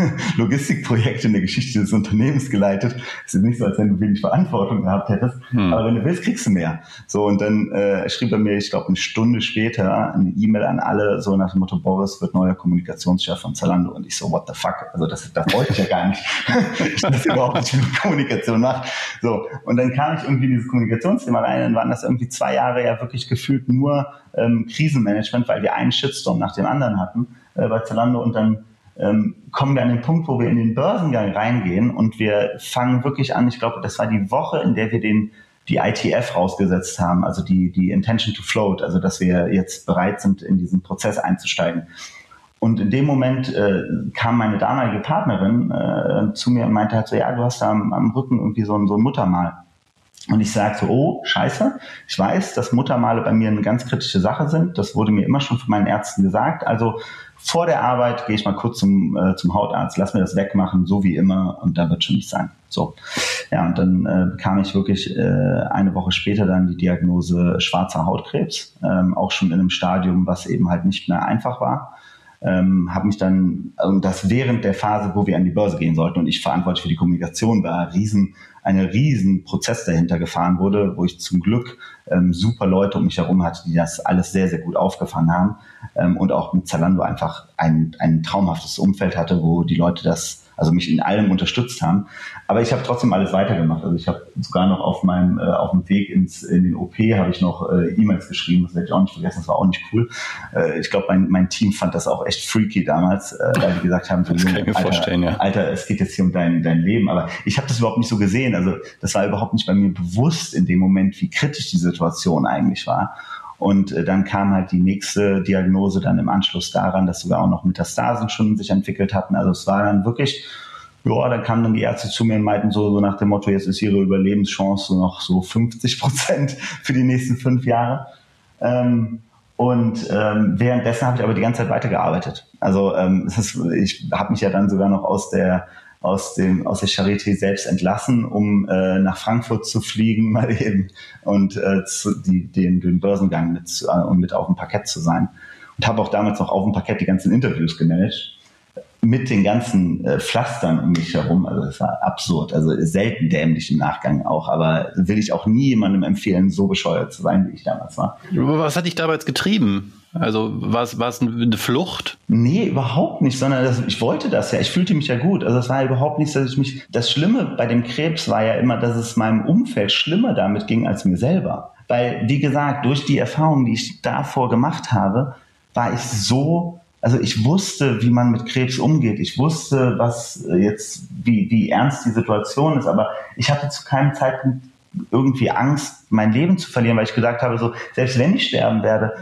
Logistikprojekte in der Geschichte des Unternehmens geleitet. Es ist nicht so, als wenn du wenig Verantwortung gehabt hättest, hm. aber wenn du willst, kriegst du mehr. So, und dann äh, schrieb er mir, ich glaube, eine Stunde später eine E-Mail an alle, so nach dem Motto, Boris wird neuer Kommunikationschef von Zalando. Und ich so, what the fuck? Also das, das wollte ich ja gar nicht. ich weiß überhaupt nicht, wie Kommunikation macht. So, und dann kam ich irgendwie in dieses Kommunikationsthema rein, dann waren das irgendwie zwei Jahre ja wirklich gefühlt nur ähm, Krisenmanagement, weil wir einen Shitstorm nach dem anderen hatten äh, bei Zalando und dann ähm, kommen wir an den Punkt, wo wir in den Börsengang reingehen und wir fangen wirklich an, ich glaube, das war die Woche, in der wir den die ITF rausgesetzt haben, also die, die Intention to Float, also dass wir jetzt bereit sind, in diesen Prozess einzusteigen. Und in dem Moment äh, kam meine damalige Partnerin äh, zu mir und meinte halt so, ja, du hast da am, am Rücken irgendwie so ein, so ein Muttermal. Und ich sage so, oh, scheiße, ich weiß, dass Muttermale bei mir eine ganz kritische Sache sind. Das wurde mir immer schon von meinen Ärzten gesagt. Also vor der Arbeit gehe ich mal kurz zum, äh, zum Hautarzt, lass mir das wegmachen, so wie immer, und da wird schon nicht sein. So. Ja, und dann äh, bekam ich wirklich äh, eine Woche später dann die Diagnose schwarzer Hautkrebs, ähm, auch schon in einem Stadium, was eben halt nicht mehr einfach war. Ähm, habe mich dann, also das während der Phase, wo wir an die Börse gehen sollten und ich verantwortlich für die Kommunikation war, riesen eine riesen Prozess dahinter gefahren wurde, wo ich zum Glück ähm, super Leute um mich herum hatte, die das alles sehr, sehr gut aufgefangen haben ähm, und auch mit Zalando einfach ein, ein traumhaftes Umfeld hatte, wo die Leute das also mich in allem unterstützt haben. Aber ich habe trotzdem alles weitergemacht. Also ich habe sogar noch auf meinem äh, auf dem Weg ins in den OP habe ich noch äh, E-Mails geschrieben. Das werde ich auch nicht vergessen. Das war auch nicht cool. Äh, ich glaube, mein, mein Team fand das auch echt freaky damals, äh, weil die gesagt haben, so, das kann ich mir Alter, vorstellen, ja. Alter, es geht jetzt hier um dein dein Leben. Aber ich habe das überhaupt nicht so gesehen. Also das war überhaupt nicht bei mir bewusst in dem Moment, wie kritisch die Situation eigentlich war. Und äh, dann kam halt die nächste Diagnose dann im Anschluss daran, dass sogar auch noch Metastasen schon sich entwickelt hatten. Also es war dann wirklich, ja, dann kamen dann die Ärzte zu mir und meinten so, so nach dem Motto, jetzt ist ihre Überlebenschance noch so 50 Prozent für die nächsten fünf Jahre. Ähm, und ähm, währenddessen habe ich aber die ganze Zeit weitergearbeitet. Also ähm, ist, ich habe mich ja dann sogar noch aus der aus dem aus der Charité selbst entlassen, um äh, nach Frankfurt zu fliegen mal eben und äh, zu, die, den, den Börsengang mit zu, äh, und mit auf dem Parkett zu sein und habe auch damals noch auf dem Parkett die ganzen Interviews gemanagt mit den ganzen äh, Pflastern um mich herum. Also das war absurd, also selten dämlich im Nachgang auch, aber will ich auch nie jemandem empfehlen, so bescheuert zu sein, wie ich damals war. Was hat dich damals getrieben? Also war es, eine Flucht? Nee, überhaupt nicht, sondern das, ich wollte das ja. Ich fühlte mich ja gut. Also es war überhaupt nicht, dass ich mich. Das Schlimme bei dem Krebs war ja immer, dass es meinem Umfeld schlimmer damit ging als mir selber. Weil, wie gesagt, durch die Erfahrungen, die ich davor gemacht habe, war ich so also ich wusste, wie man mit Krebs umgeht. Ich wusste, was jetzt, wie, wie ernst die Situation ist, aber ich hatte zu keinem Zeitpunkt irgendwie Angst, mein Leben zu verlieren, weil ich gesagt habe, so, selbst wenn ich sterben werde,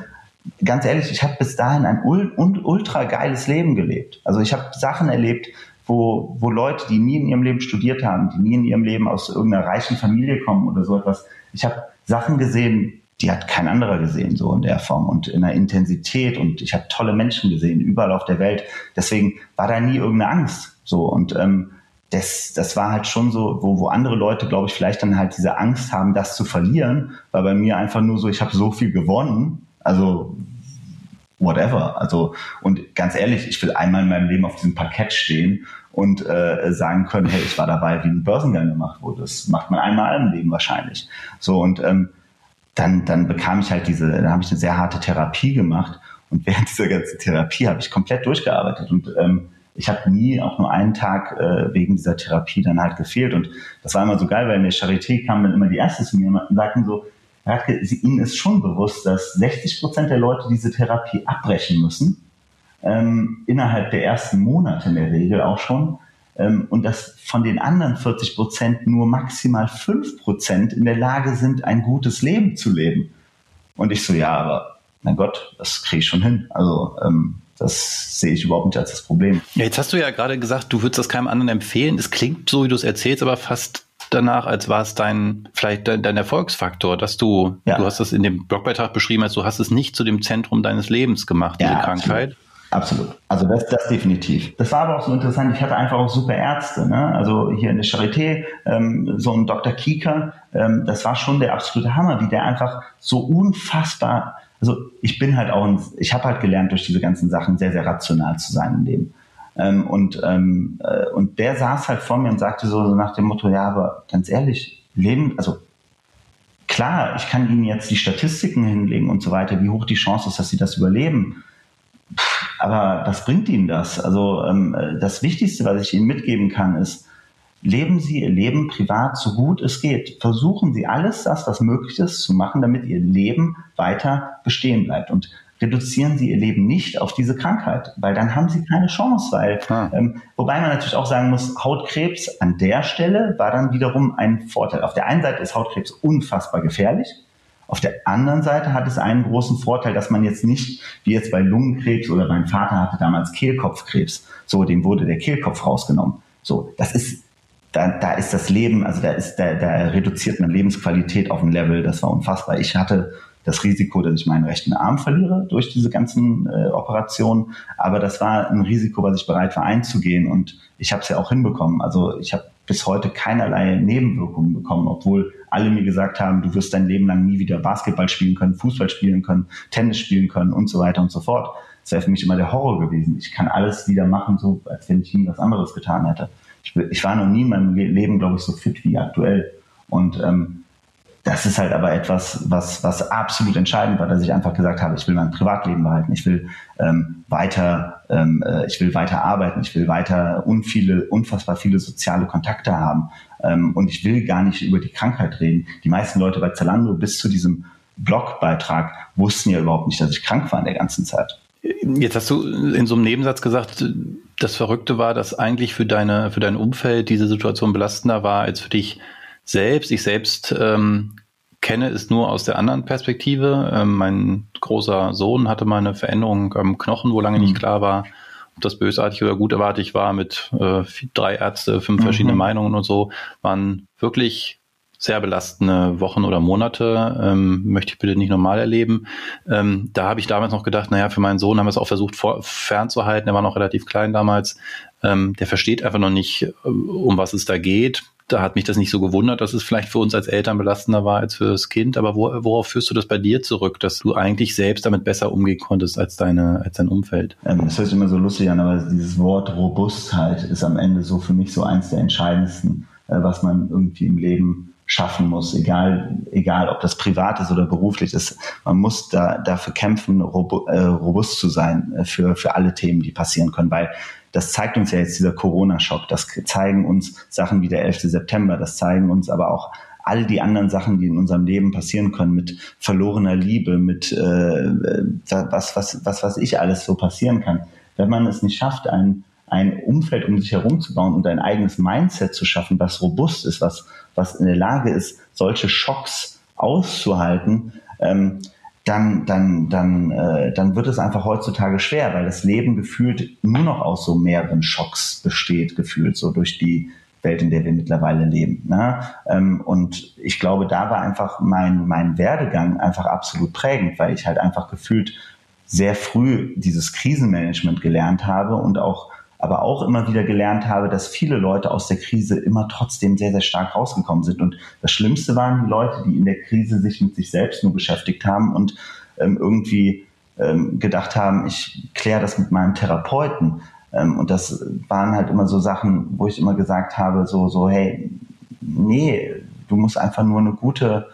ganz ehrlich, ich habe bis dahin ein ultra geiles Leben gelebt. Also ich habe Sachen erlebt, wo, wo Leute, die nie in ihrem Leben studiert haben, die nie in ihrem Leben aus irgendeiner reichen Familie kommen oder so etwas, ich habe Sachen gesehen, die hat kein anderer gesehen, so in der Form und in der Intensität und ich habe tolle Menschen gesehen, überall auf der Welt. Deswegen war da nie irgendeine Angst. So und ähm, das, das war halt schon so, wo, wo andere Leute, glaube ich, vielleicht dann halt diese Angst haben, das zu verlieren, war bei mir einfach nur so, ich habe so viel gewonnen, also whatever. Also und ganz ehrlich, ich will einmal in meinem Leben auf diesem Parkett stehen und äh, sagen können, hey, ich war dabei, wie ein Börsengang gemacht wurde. Das macht man einmal im Leben wahrscheinlich. So und ähm, dann, dann bekam ich halt diese, dann habe ich eine sehr harte Therapie gemacht und während dieser ganzen Therapie habe ich komplett durchgearbeitet und ähm, ich habe nie auch nur einen Tag äh, wegen dieser Therapie dann halt gefehlt. Und das war immer so geil, weil in der Charité kamen dann immer die Ärzte zu mir und sagten so, Radke, Ihnen ist schon bewusst, dass 60 Prozent der Leute diese Therapie abbrechen müssen, ähm, innerhalb der ersten Monate in der Regel auch schon. Ähm, und dass von den anderen 40 Prozent nur maximal 5 Prozent in der Lage sind, ein gutes Leben zu leben. Und ich so, ja, aber mein Gott, das kriege ich schon hin. Also ähm, das sehe ich überhaupt nicht als das Problem. Ja, jetzt hast du ja gerade gesagt, du würdest das keinem anderen empfehlen. Es klingt so, wie du es erzählst, aber fast danach, als war es dein, vielleicht dein, dein Erfolgsfaktor, dass du, ja. du hast das in dem Blogbeitrag beschrieben, als du hast es nicht zu dem Zentrum deines Lebens gemacht, diese ja, Krankheit. Absolut. absolut. Also das, das definitiv. Das war aber auch so interessant. Ich hatte einfach auch super Ärzte. Ne? Also hier in der Charité, ähm, so ein Dr. Kieker, ähm, das war schon der absolute Hammer, wie der einfach so unfassbar also ich bin halt auch, ein, ich habe halt gelernt durch diese ganzen Sachen sehr, sehr rational zu sein im Leben. Ähm, und, ähm, äh, und der saß halt vor mir und sagte so, so nach dem Motto, ja, aber ganz ehrlich, Leben, also klar, ich kann Ihnen jetzt die Statistiken hinlegen und so weiter, wie hoch die Chance ist, dass Sie das überleben. Aber was bringt Ihnen das? Also ähm, das Wichtigste, was ich Ihnen mitgeben kann, ist, leben Sie Ihr Leben privat so gut es geht. Versuchen Sie alles das, was möglich ist, zu machen, damit Ihr Leben weiter bestehen bleibt. Und reduzieren Sie Ihr Leben nicht auf diese Krankheit, weil dann haben Sie keine Chance. Weil, ah. ähm, wobei man natürlich auch sagen muss, Hautkrebs an der Stelle war dann wiederum ein Vorteil. Auf der einen Seite ist Hautkrebs unfassbar gefährlich. Auf der anderen Seite hat es einen großen Vorteil, dass man jetzt nicht, wie jetzt bei Lungenkrebs oder mein Vater hatte damals Kehlkopfkrebs, so, dem wurde der Kehlkopf rausgenommen. So, das ist da, da ist das Leben, also da ist, da, da reduziert man Lebensqualität auf ein Level, das war unfassbar. Ich hatte das Risiko, dass ich meinen rechten Arm verliere durch diese ganzen äh, Operationen, aber das war ein Risiko, was ich bereit war einzugehen und ich habe es ja auch hinbekommen. Also ich habe bis heute keinerlei Nebenwirkungen bekommen, obwohl alle mir gesagt haben, du wirst dein Leben lang nie wieder Basketball spielen können, Fußball spielen können, Tennis spielen können und so weiter und so fort. Das wäre für mich immer der Horror gewesen. Ich kann alles wieder machen, so als wenn ich nie was anderes getan hätte ich, ich war noch nie in meinem Leben, glaube ich, so fit wie aktuell. Und ähm, das ist halt aber etwas, was, was absolut entscheidend war, dass ich einfach gesagt habe, ich will mein Privatleben behalten, ich will ähm, weiter, ähm, äh, ich will weiter arbeiten, ich will weiter unviele, unfassbar viele soziale Kontakte haben ähm, und ich will gar nicht über die Krankheit reden. Die meisten Leute bei Zalando bis zu diesem Blogbeitrag wussten ja überhaupt nicht, dass ich krank war in der ganzen Zeit. Jetzt hast du in so einem Nebensatz gesagt, das Verrückte war, dass eigentlich für deine, für dein Umfeld diese Situation belastender war als für dich selbst. Ich selbst ähm, kenne es nur aus der anderen Perspektive. Ähm, mein großer Sohn hatte mal eine Veränderung am Knochen, wo lange mhm. nicht klar war, ob das bösartig oder gutartig war, mit äh, drei Ärzte, fünf mhm. verschiedene Meinungen und so, waren wirklich sehr belastende Wochen oder Monate, ähm, möchte ich bitte nicht normal erleben. Ähm, da habe ich damals noch gedacht, naja, für meinen Sohn haben wir es auch versucht vor, fernzuhalten, der war noch relativ klein damals. Ähm, der versteht einfach noch nicht, äh, um was es da geht. Da hat mich das nicht so gewundert, dass es vielleicht für uns als Eltern belastender war als für das Kind. Aber wo, worauf führst du das bei dir zurück, dass du eigentlich selbst damit besser umgehen konntest als deine, als dein Umfeld? Ähm, das hört sich immer so lustig an, aber dieses Wort Robustheit ist am Ende so für mich so eins der entscheidendsten, äh, was man irgendwie im Leben schaffen muss, egal, egal ob das privat ist oder beruflich ist. Man muss da, dafür kämpfen, äh, robust zu sein äh, für, für alle Themen, die passieren können, weil das zeigt uns ja jetzt dieser Corona-Schock. Das zeigen uns Sachen wie der 11. September. Das zeigen uns aber auch all die anderen Sachen, die in unserem Leben passieren können, mit verlorener Liebe, mit äh, äh was, was, was, was ich alles so passieren kann. Wenn man es nicht schafft, ein, ein Umfeld um sich herum zu bauen und ein eigenes Mindset zu schaffen, was robust ist, was, was in der Lage ist, solche Schocks auszuhalten, ähm, dann, dann, dann, äh, dann wird es einfach heutzutage schwer, weil das Leben gefühlt nur noch aus so mehreren Schocks besteht, gefühlt so durch die Welt, in der wir mittlerweile leben. Ne? Ähm, und ich glaube, da war einfach mein, mein Werdegang einfach absolut prägend, weil ich halt einfach gefühlt sehr früh dieses Krisenmanagement gelernt habe und auch aber auch immer wieder gelernt habe, dass viele Leute aus der Krise immer trotzdem sehr, sehr stark rausgekommen sind. Und das Schlimmste waren die Leute, die in der Krise sich mit sich selbst nur beschäftigt haben und ähm, irgendwie ähm, gedacht haben, ich kläre das mit meinem Therapeuten. Ähm, und das waren halt immer so Sachen, wo ich immer gesagt habe, so, so, hey, nee, du musst einfach nur eine gute,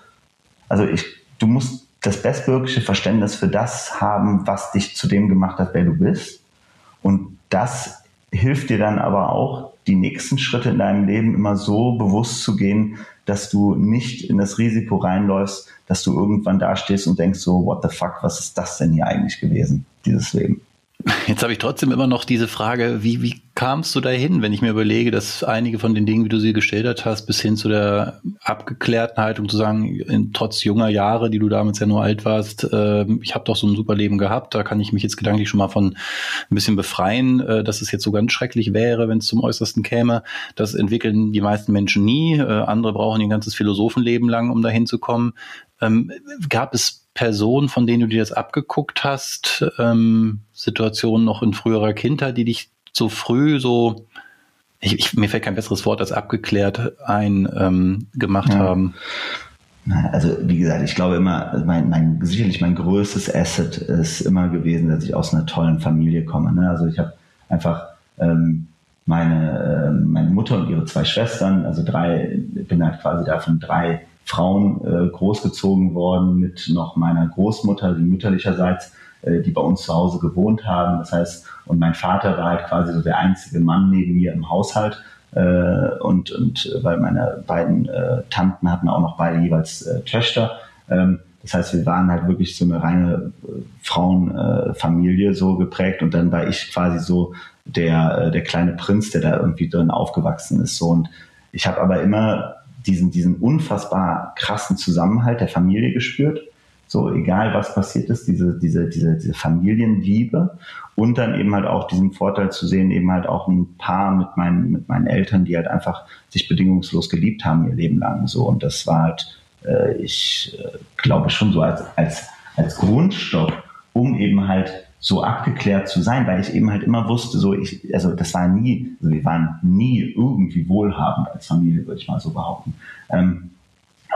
also ich, du musst das bestmögliche Verständnis für das haben, was dich zu dem gemacht hat, wer du bist. Und das hilft dir dann aber auch, die nächsten Schritte in deinem Leben immer so bewusst zu gehen, dass du nicht in das Risiko reinläufst, dass du irgendwann dastehst und denkst so, what the fuck, was ist das denn hier eigentlich gewesen, dieses Leben? Jetzt habe ich trotzdem immer noch diese Frage, wie, wie kamst du dahin, wenn ich mir überlege, dass einige von den Dingen, wie du sie gestellt hast, bis hin zu der abgeklärten Haltung zu sagen, in, trotz junger Jahre, die du damals ja nur alt warst, äh, ich habe doch so ein super Leben gehabt, da kann ich mich jetzt gedanklich schon mal von ein bisschen befreien, äh, dass es jetzt so ganz schrecklich wäre, wenn es zum Äußersten käme. Das entwickeln die meisten Menschen nie. Äh, andere brauchen ihr ganzes Philosophenleben lang, um dahin zu kommen. Ähm, gab es Personen, von denen du dir das abgeguckt hast, ähm, Situationen noch in früherer Kindheit, die dich so früh so, ich, ich, mir fällt kein besseres Wort als abgeklärt ein, ähm, gemacht ja. haben? Also wie gesagt, ich glaube immer, mein, mein, sicherlich mein größtes Asset ist immer gewesen, dass ich aus einer tollen Familie komme. Ne? Also ich habe einfach ähm, meine, äh, meine Mutter und ihre zwei Schwestern, also drei, bin halt quasi davon drei Frauen äh, großgezogen worden mit noch meiner Großmutter, die mütterlicherseits, äh, die bei uns zu Hause gewohnt haben. Das heißt, und mein Vater war halt quasi so der einzige Mann neben mir im Haushalt. Äh, und, und äh, weil meine beiden äh, Tanten hatten auch noch beide jeweils äh, Töchter. Ähm, das heißt, wir waren halt wirklich so eine reine äh, Frauenfamilie äh, so geprägt und dann war ich quasi so der, der kleine Prinz, der da irgendwie drin aufgewachsen ist. So und ich habe aber immer diesen, diesen unfassbar krassen Zusammenhalt der Familie gespürt. So, egal was passiert ist, diese, diese, diese, diese Familienliebe und dann eben halt auch diesen Vorteil zu sehen, eben halt auch ein Paar mit meinen, mit meinen Eltern, die halt einfach sich bedingungslos geliebt haben ihr Leben lang. So, und das war halt, äh, ich äh, glaube schon so als, als, als Grundstock, um eben halt so abgeklärt zu sein, weil ich eben halt immer wusste, so ich, also das war nie, also wir waren nie irgendwie wohlhabend als Familie, würde ich mal so behaupten. Ähm,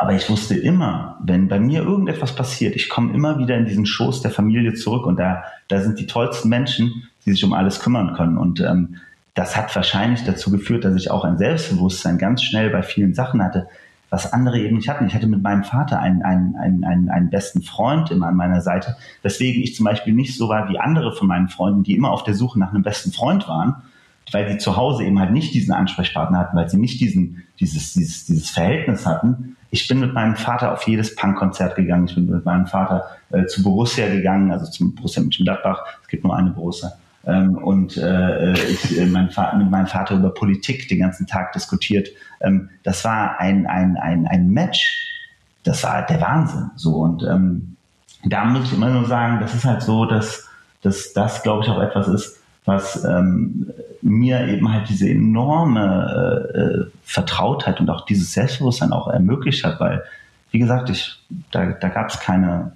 aber ich wusste immer, wenn bei mir irgendetwas passiert, ich komme immer wieder in diesen Schoß der Familie zurück und da, da sind die tollsten Menschen, die sich um alles kümmern können. Und ähm, das hat wahrscheinlich dazu geführt, dass ich auch ein Selbstbewusstsein ganz schnell bei vielen Sachen hatte, was andere eben nicht hatten. Ich hatte mit meinem Vater einen, einen, einen, einen, einen besten Freund immer an meiner Seite, weswegen ich zum Beispiel nicht so war wie andere von meinen Freunden, die immer auf der Suche nach einem besten Freund waren, weil sie zu Hause eben halt nicht diesen Ansprechpartner hatten, weil sie nicht diesen, dieses, dieses, dieses Verhältnis hatten. Ich bin mit meinem Vater auf jedes Punkkonzert gegangen. Ich bin mit meinem Vater äh, zu Borussia gegangen, also zum Borussia Mönchengladbach. Es gibt nur eine Borussia. Ähm, und äh, ich äh, mein mit meinem Vater über Politik den ganzen Tag diskutiert. Ähm, das war ein, ein, ein, ein Match. Das war der Wahnsinn. So und ähm, da muss ich immer nur sagen, das ist halt so, dass, dass das, glaube ich, auch etwas ist, was ähm, mir eben halt diese enorme äh, äh, Vertrautheit und auch dieses Selbstbewusstsein auch ermöglicht hat, weil, wie gesagt, ich, da, da gab es keine,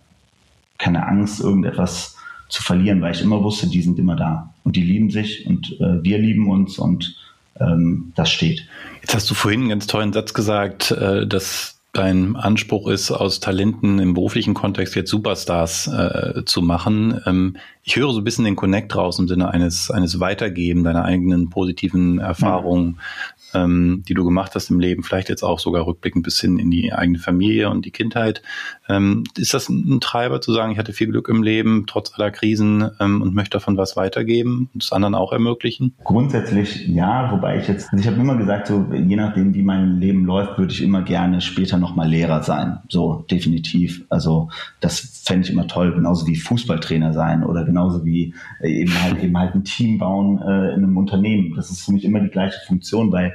keine Angst, irgendetwas zu verlieren, weil ich immer wusste, die sind immer da und die lieben sich und äh, wir lieben uns und ähm, das steht. Jetzt hast du vorhin einen ganz tollen Satz gesagt, äh, dass dein Anspruch ist, aus Talenten im beruflichen Kontext jetzt Superstars äh, zu machen. Ähm, ich höre so ein bisschen den Connect raus im Sinne eines, eines Weitergeben deiner eigenen positiven Erfahrungen, ähm, die du gemacht hast im Leben, vielleicht jetzt auch sogar rückblickend bis hin in die eigene Familie und die Kindheit. Ähm, ist das ein Treiber zu sagen, ich hatte viel Glück im Leben, trotz aller Krisen ähm, und möchte davon was weitergeben und es anderen auch ermöglichen? Grundsätzlich ja, wobei ich jetzt, also ich habe immer gesagt, so je nachdem, wie mein Leben läuft, würde ich immer gerne später nochmal Lehrer sein. So definitiv. Also das fände ich immer toll, genauso wie Fußballtrainer sein oder genauso wie äh, eben halt eben halt ein Team bauen äh, in einem Unternehmen. Das ist für mich immer die gleiche Funktion, weil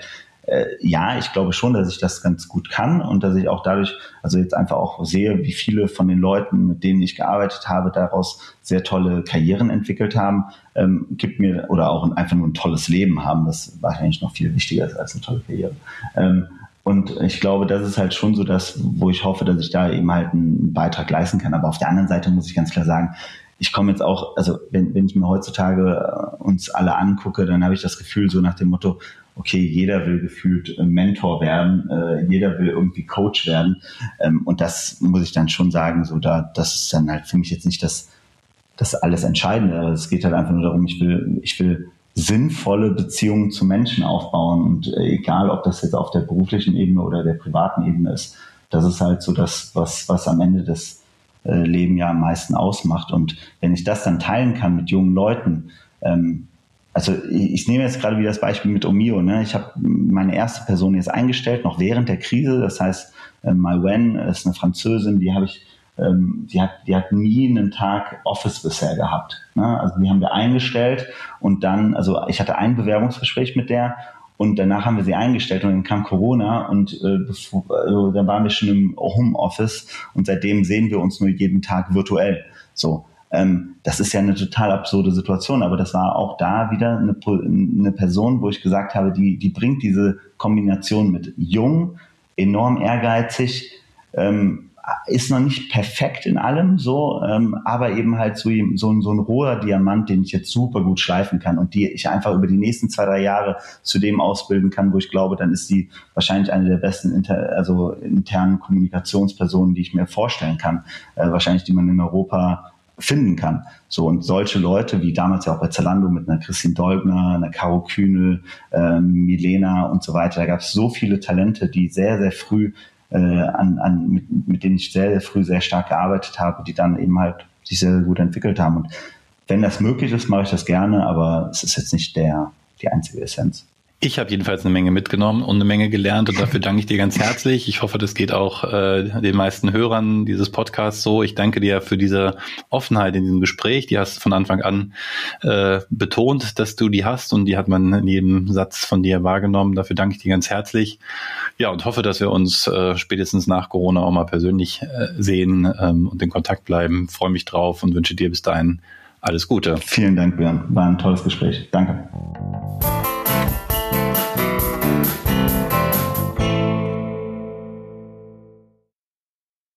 ja, ich glaube schon, dass ich das ganz gut kann und dass ich auch dadurch, also jetzt einfach auch sehe, wie viele von den Leuten, mit denen ich gearbeitet habe, daraus sehr tolle Karrieren entwickelt haben, ähm, gibt mir oder auch einfach nur ein tolles Leben haben. Das war eigentlich noch viel wichtiger als eine tolle Karriere. Ähm, und ich glaube, das ist halt schon so das, wo ich hoffe, dass ich da eben halt einen Beitrag leisten kann. Aber auf der anderen Seite muss ich ganz klar sagen, ich komme jetzt auch, also wenn, wenn ich mir heutzutage äh, uns alle angucke, dann habe ich das Gefühl so nach dem Motto, okay, jeder will gefühlt äh, Mentor werden, äh, jeder will irgendwie Coach werden. Ähm, und das muss ich dann schon sagen, so da, das ist dann halt für mich jetzt nicht das, das alles Entscheidende. Es geht halt einfach nur darum, ich will, ich will sinnvolle Beziehungen zu Menschen aufbauen. Und äh, egal, ob das jetzt auf der beruflichen Ebene oder der privaten Ebene ist, das ist halt so das, was, was am Ende des äh, Leben ja am meisten ausmacht. Und wenn ich das dann teilen kann mit jungen Leuten, ähm, also ich, nehme jetzt gerade wieder das Beispiel mit Omio. Ne? Ich habe meine erste Person jetzt eingestellt, noch während der Krise. Das heißt, äh, Mai Wen ist eine Französin, die habe ich ähm, die, hat, die hat nie einen Tag Office bisher gehabt. Ne? Also die haben wir eingestellt und dann, also ich hatte ein Bewerbungsgespräch mit der und danach haben wir sie eingestellt und dann kam Corona und äh, bevor, also, dann waren wir schon im Homeoffice und seitdem sehen wir uns nur jeden Tag virtuell. So, ähm, das ist ja eine total absurde Situation, aber das war auch da wieder eine, eine Person, wo ich gesagt habe, die, die bringt diese Kombination mit jung, enorm ehrgeizig, ähm, ist noch nicht perfekt in allem so, ähm, aber eben halt so, so, so ein roher Diamant, den ich jetzt super gut schleifen kann und die ich einfach über die nächsten zwei, drei Jahre zu dem ausbilden kann, wo ich glaube, dann ist die wahrscheinlich eine der besten inter, also internen Kommunikationspersonen, die ich mir vorstellen kann. Äh, wahrscheinlich, die man in Europa finden kann. So und solche Leute, wie damals ja auch bei Zalando mit einer Christine Dolgner, einer Caro Kühnel, ähm, Milena und so weiter, da gab es so viele Talente, die sehr, sehr früh äh, an, an, mit, mit denen ich sehr, sehr früh sehr stark gearbeitet habe, die dann eben halt sich sehr, sehr gut entwickelt haben. Und wenn das möglich ist, mache ich das gerne, aber es ist jetzt nicht der, die einzige Essenz. Ich habe jedenfalls eine Menge mitgenommen und eine Menge gelernt und dafür danke ich dir ganz herzlich. Ich hoffe, das geht auch äh, den meisten Hörern dieses Podcasts so. Ich danke dir für diese Offenheit in diesem Gespräch. Die hast du von Anfang an äh, betont, dass du die hast und die hat man in jedem Satz von dir wahrgenommen. Dafür danke ich dir ganz herzlich. Ja, und hoffe, dass wir uns äh, spätestens nach Corona auch mal persönlich äh, sehen ähm, und in Kontakt bleiben. Freue mich drauf und wünsche dir bis dahin alles Gute. Vielen Dank, Björn. War ein tolles Gespräch. Danke.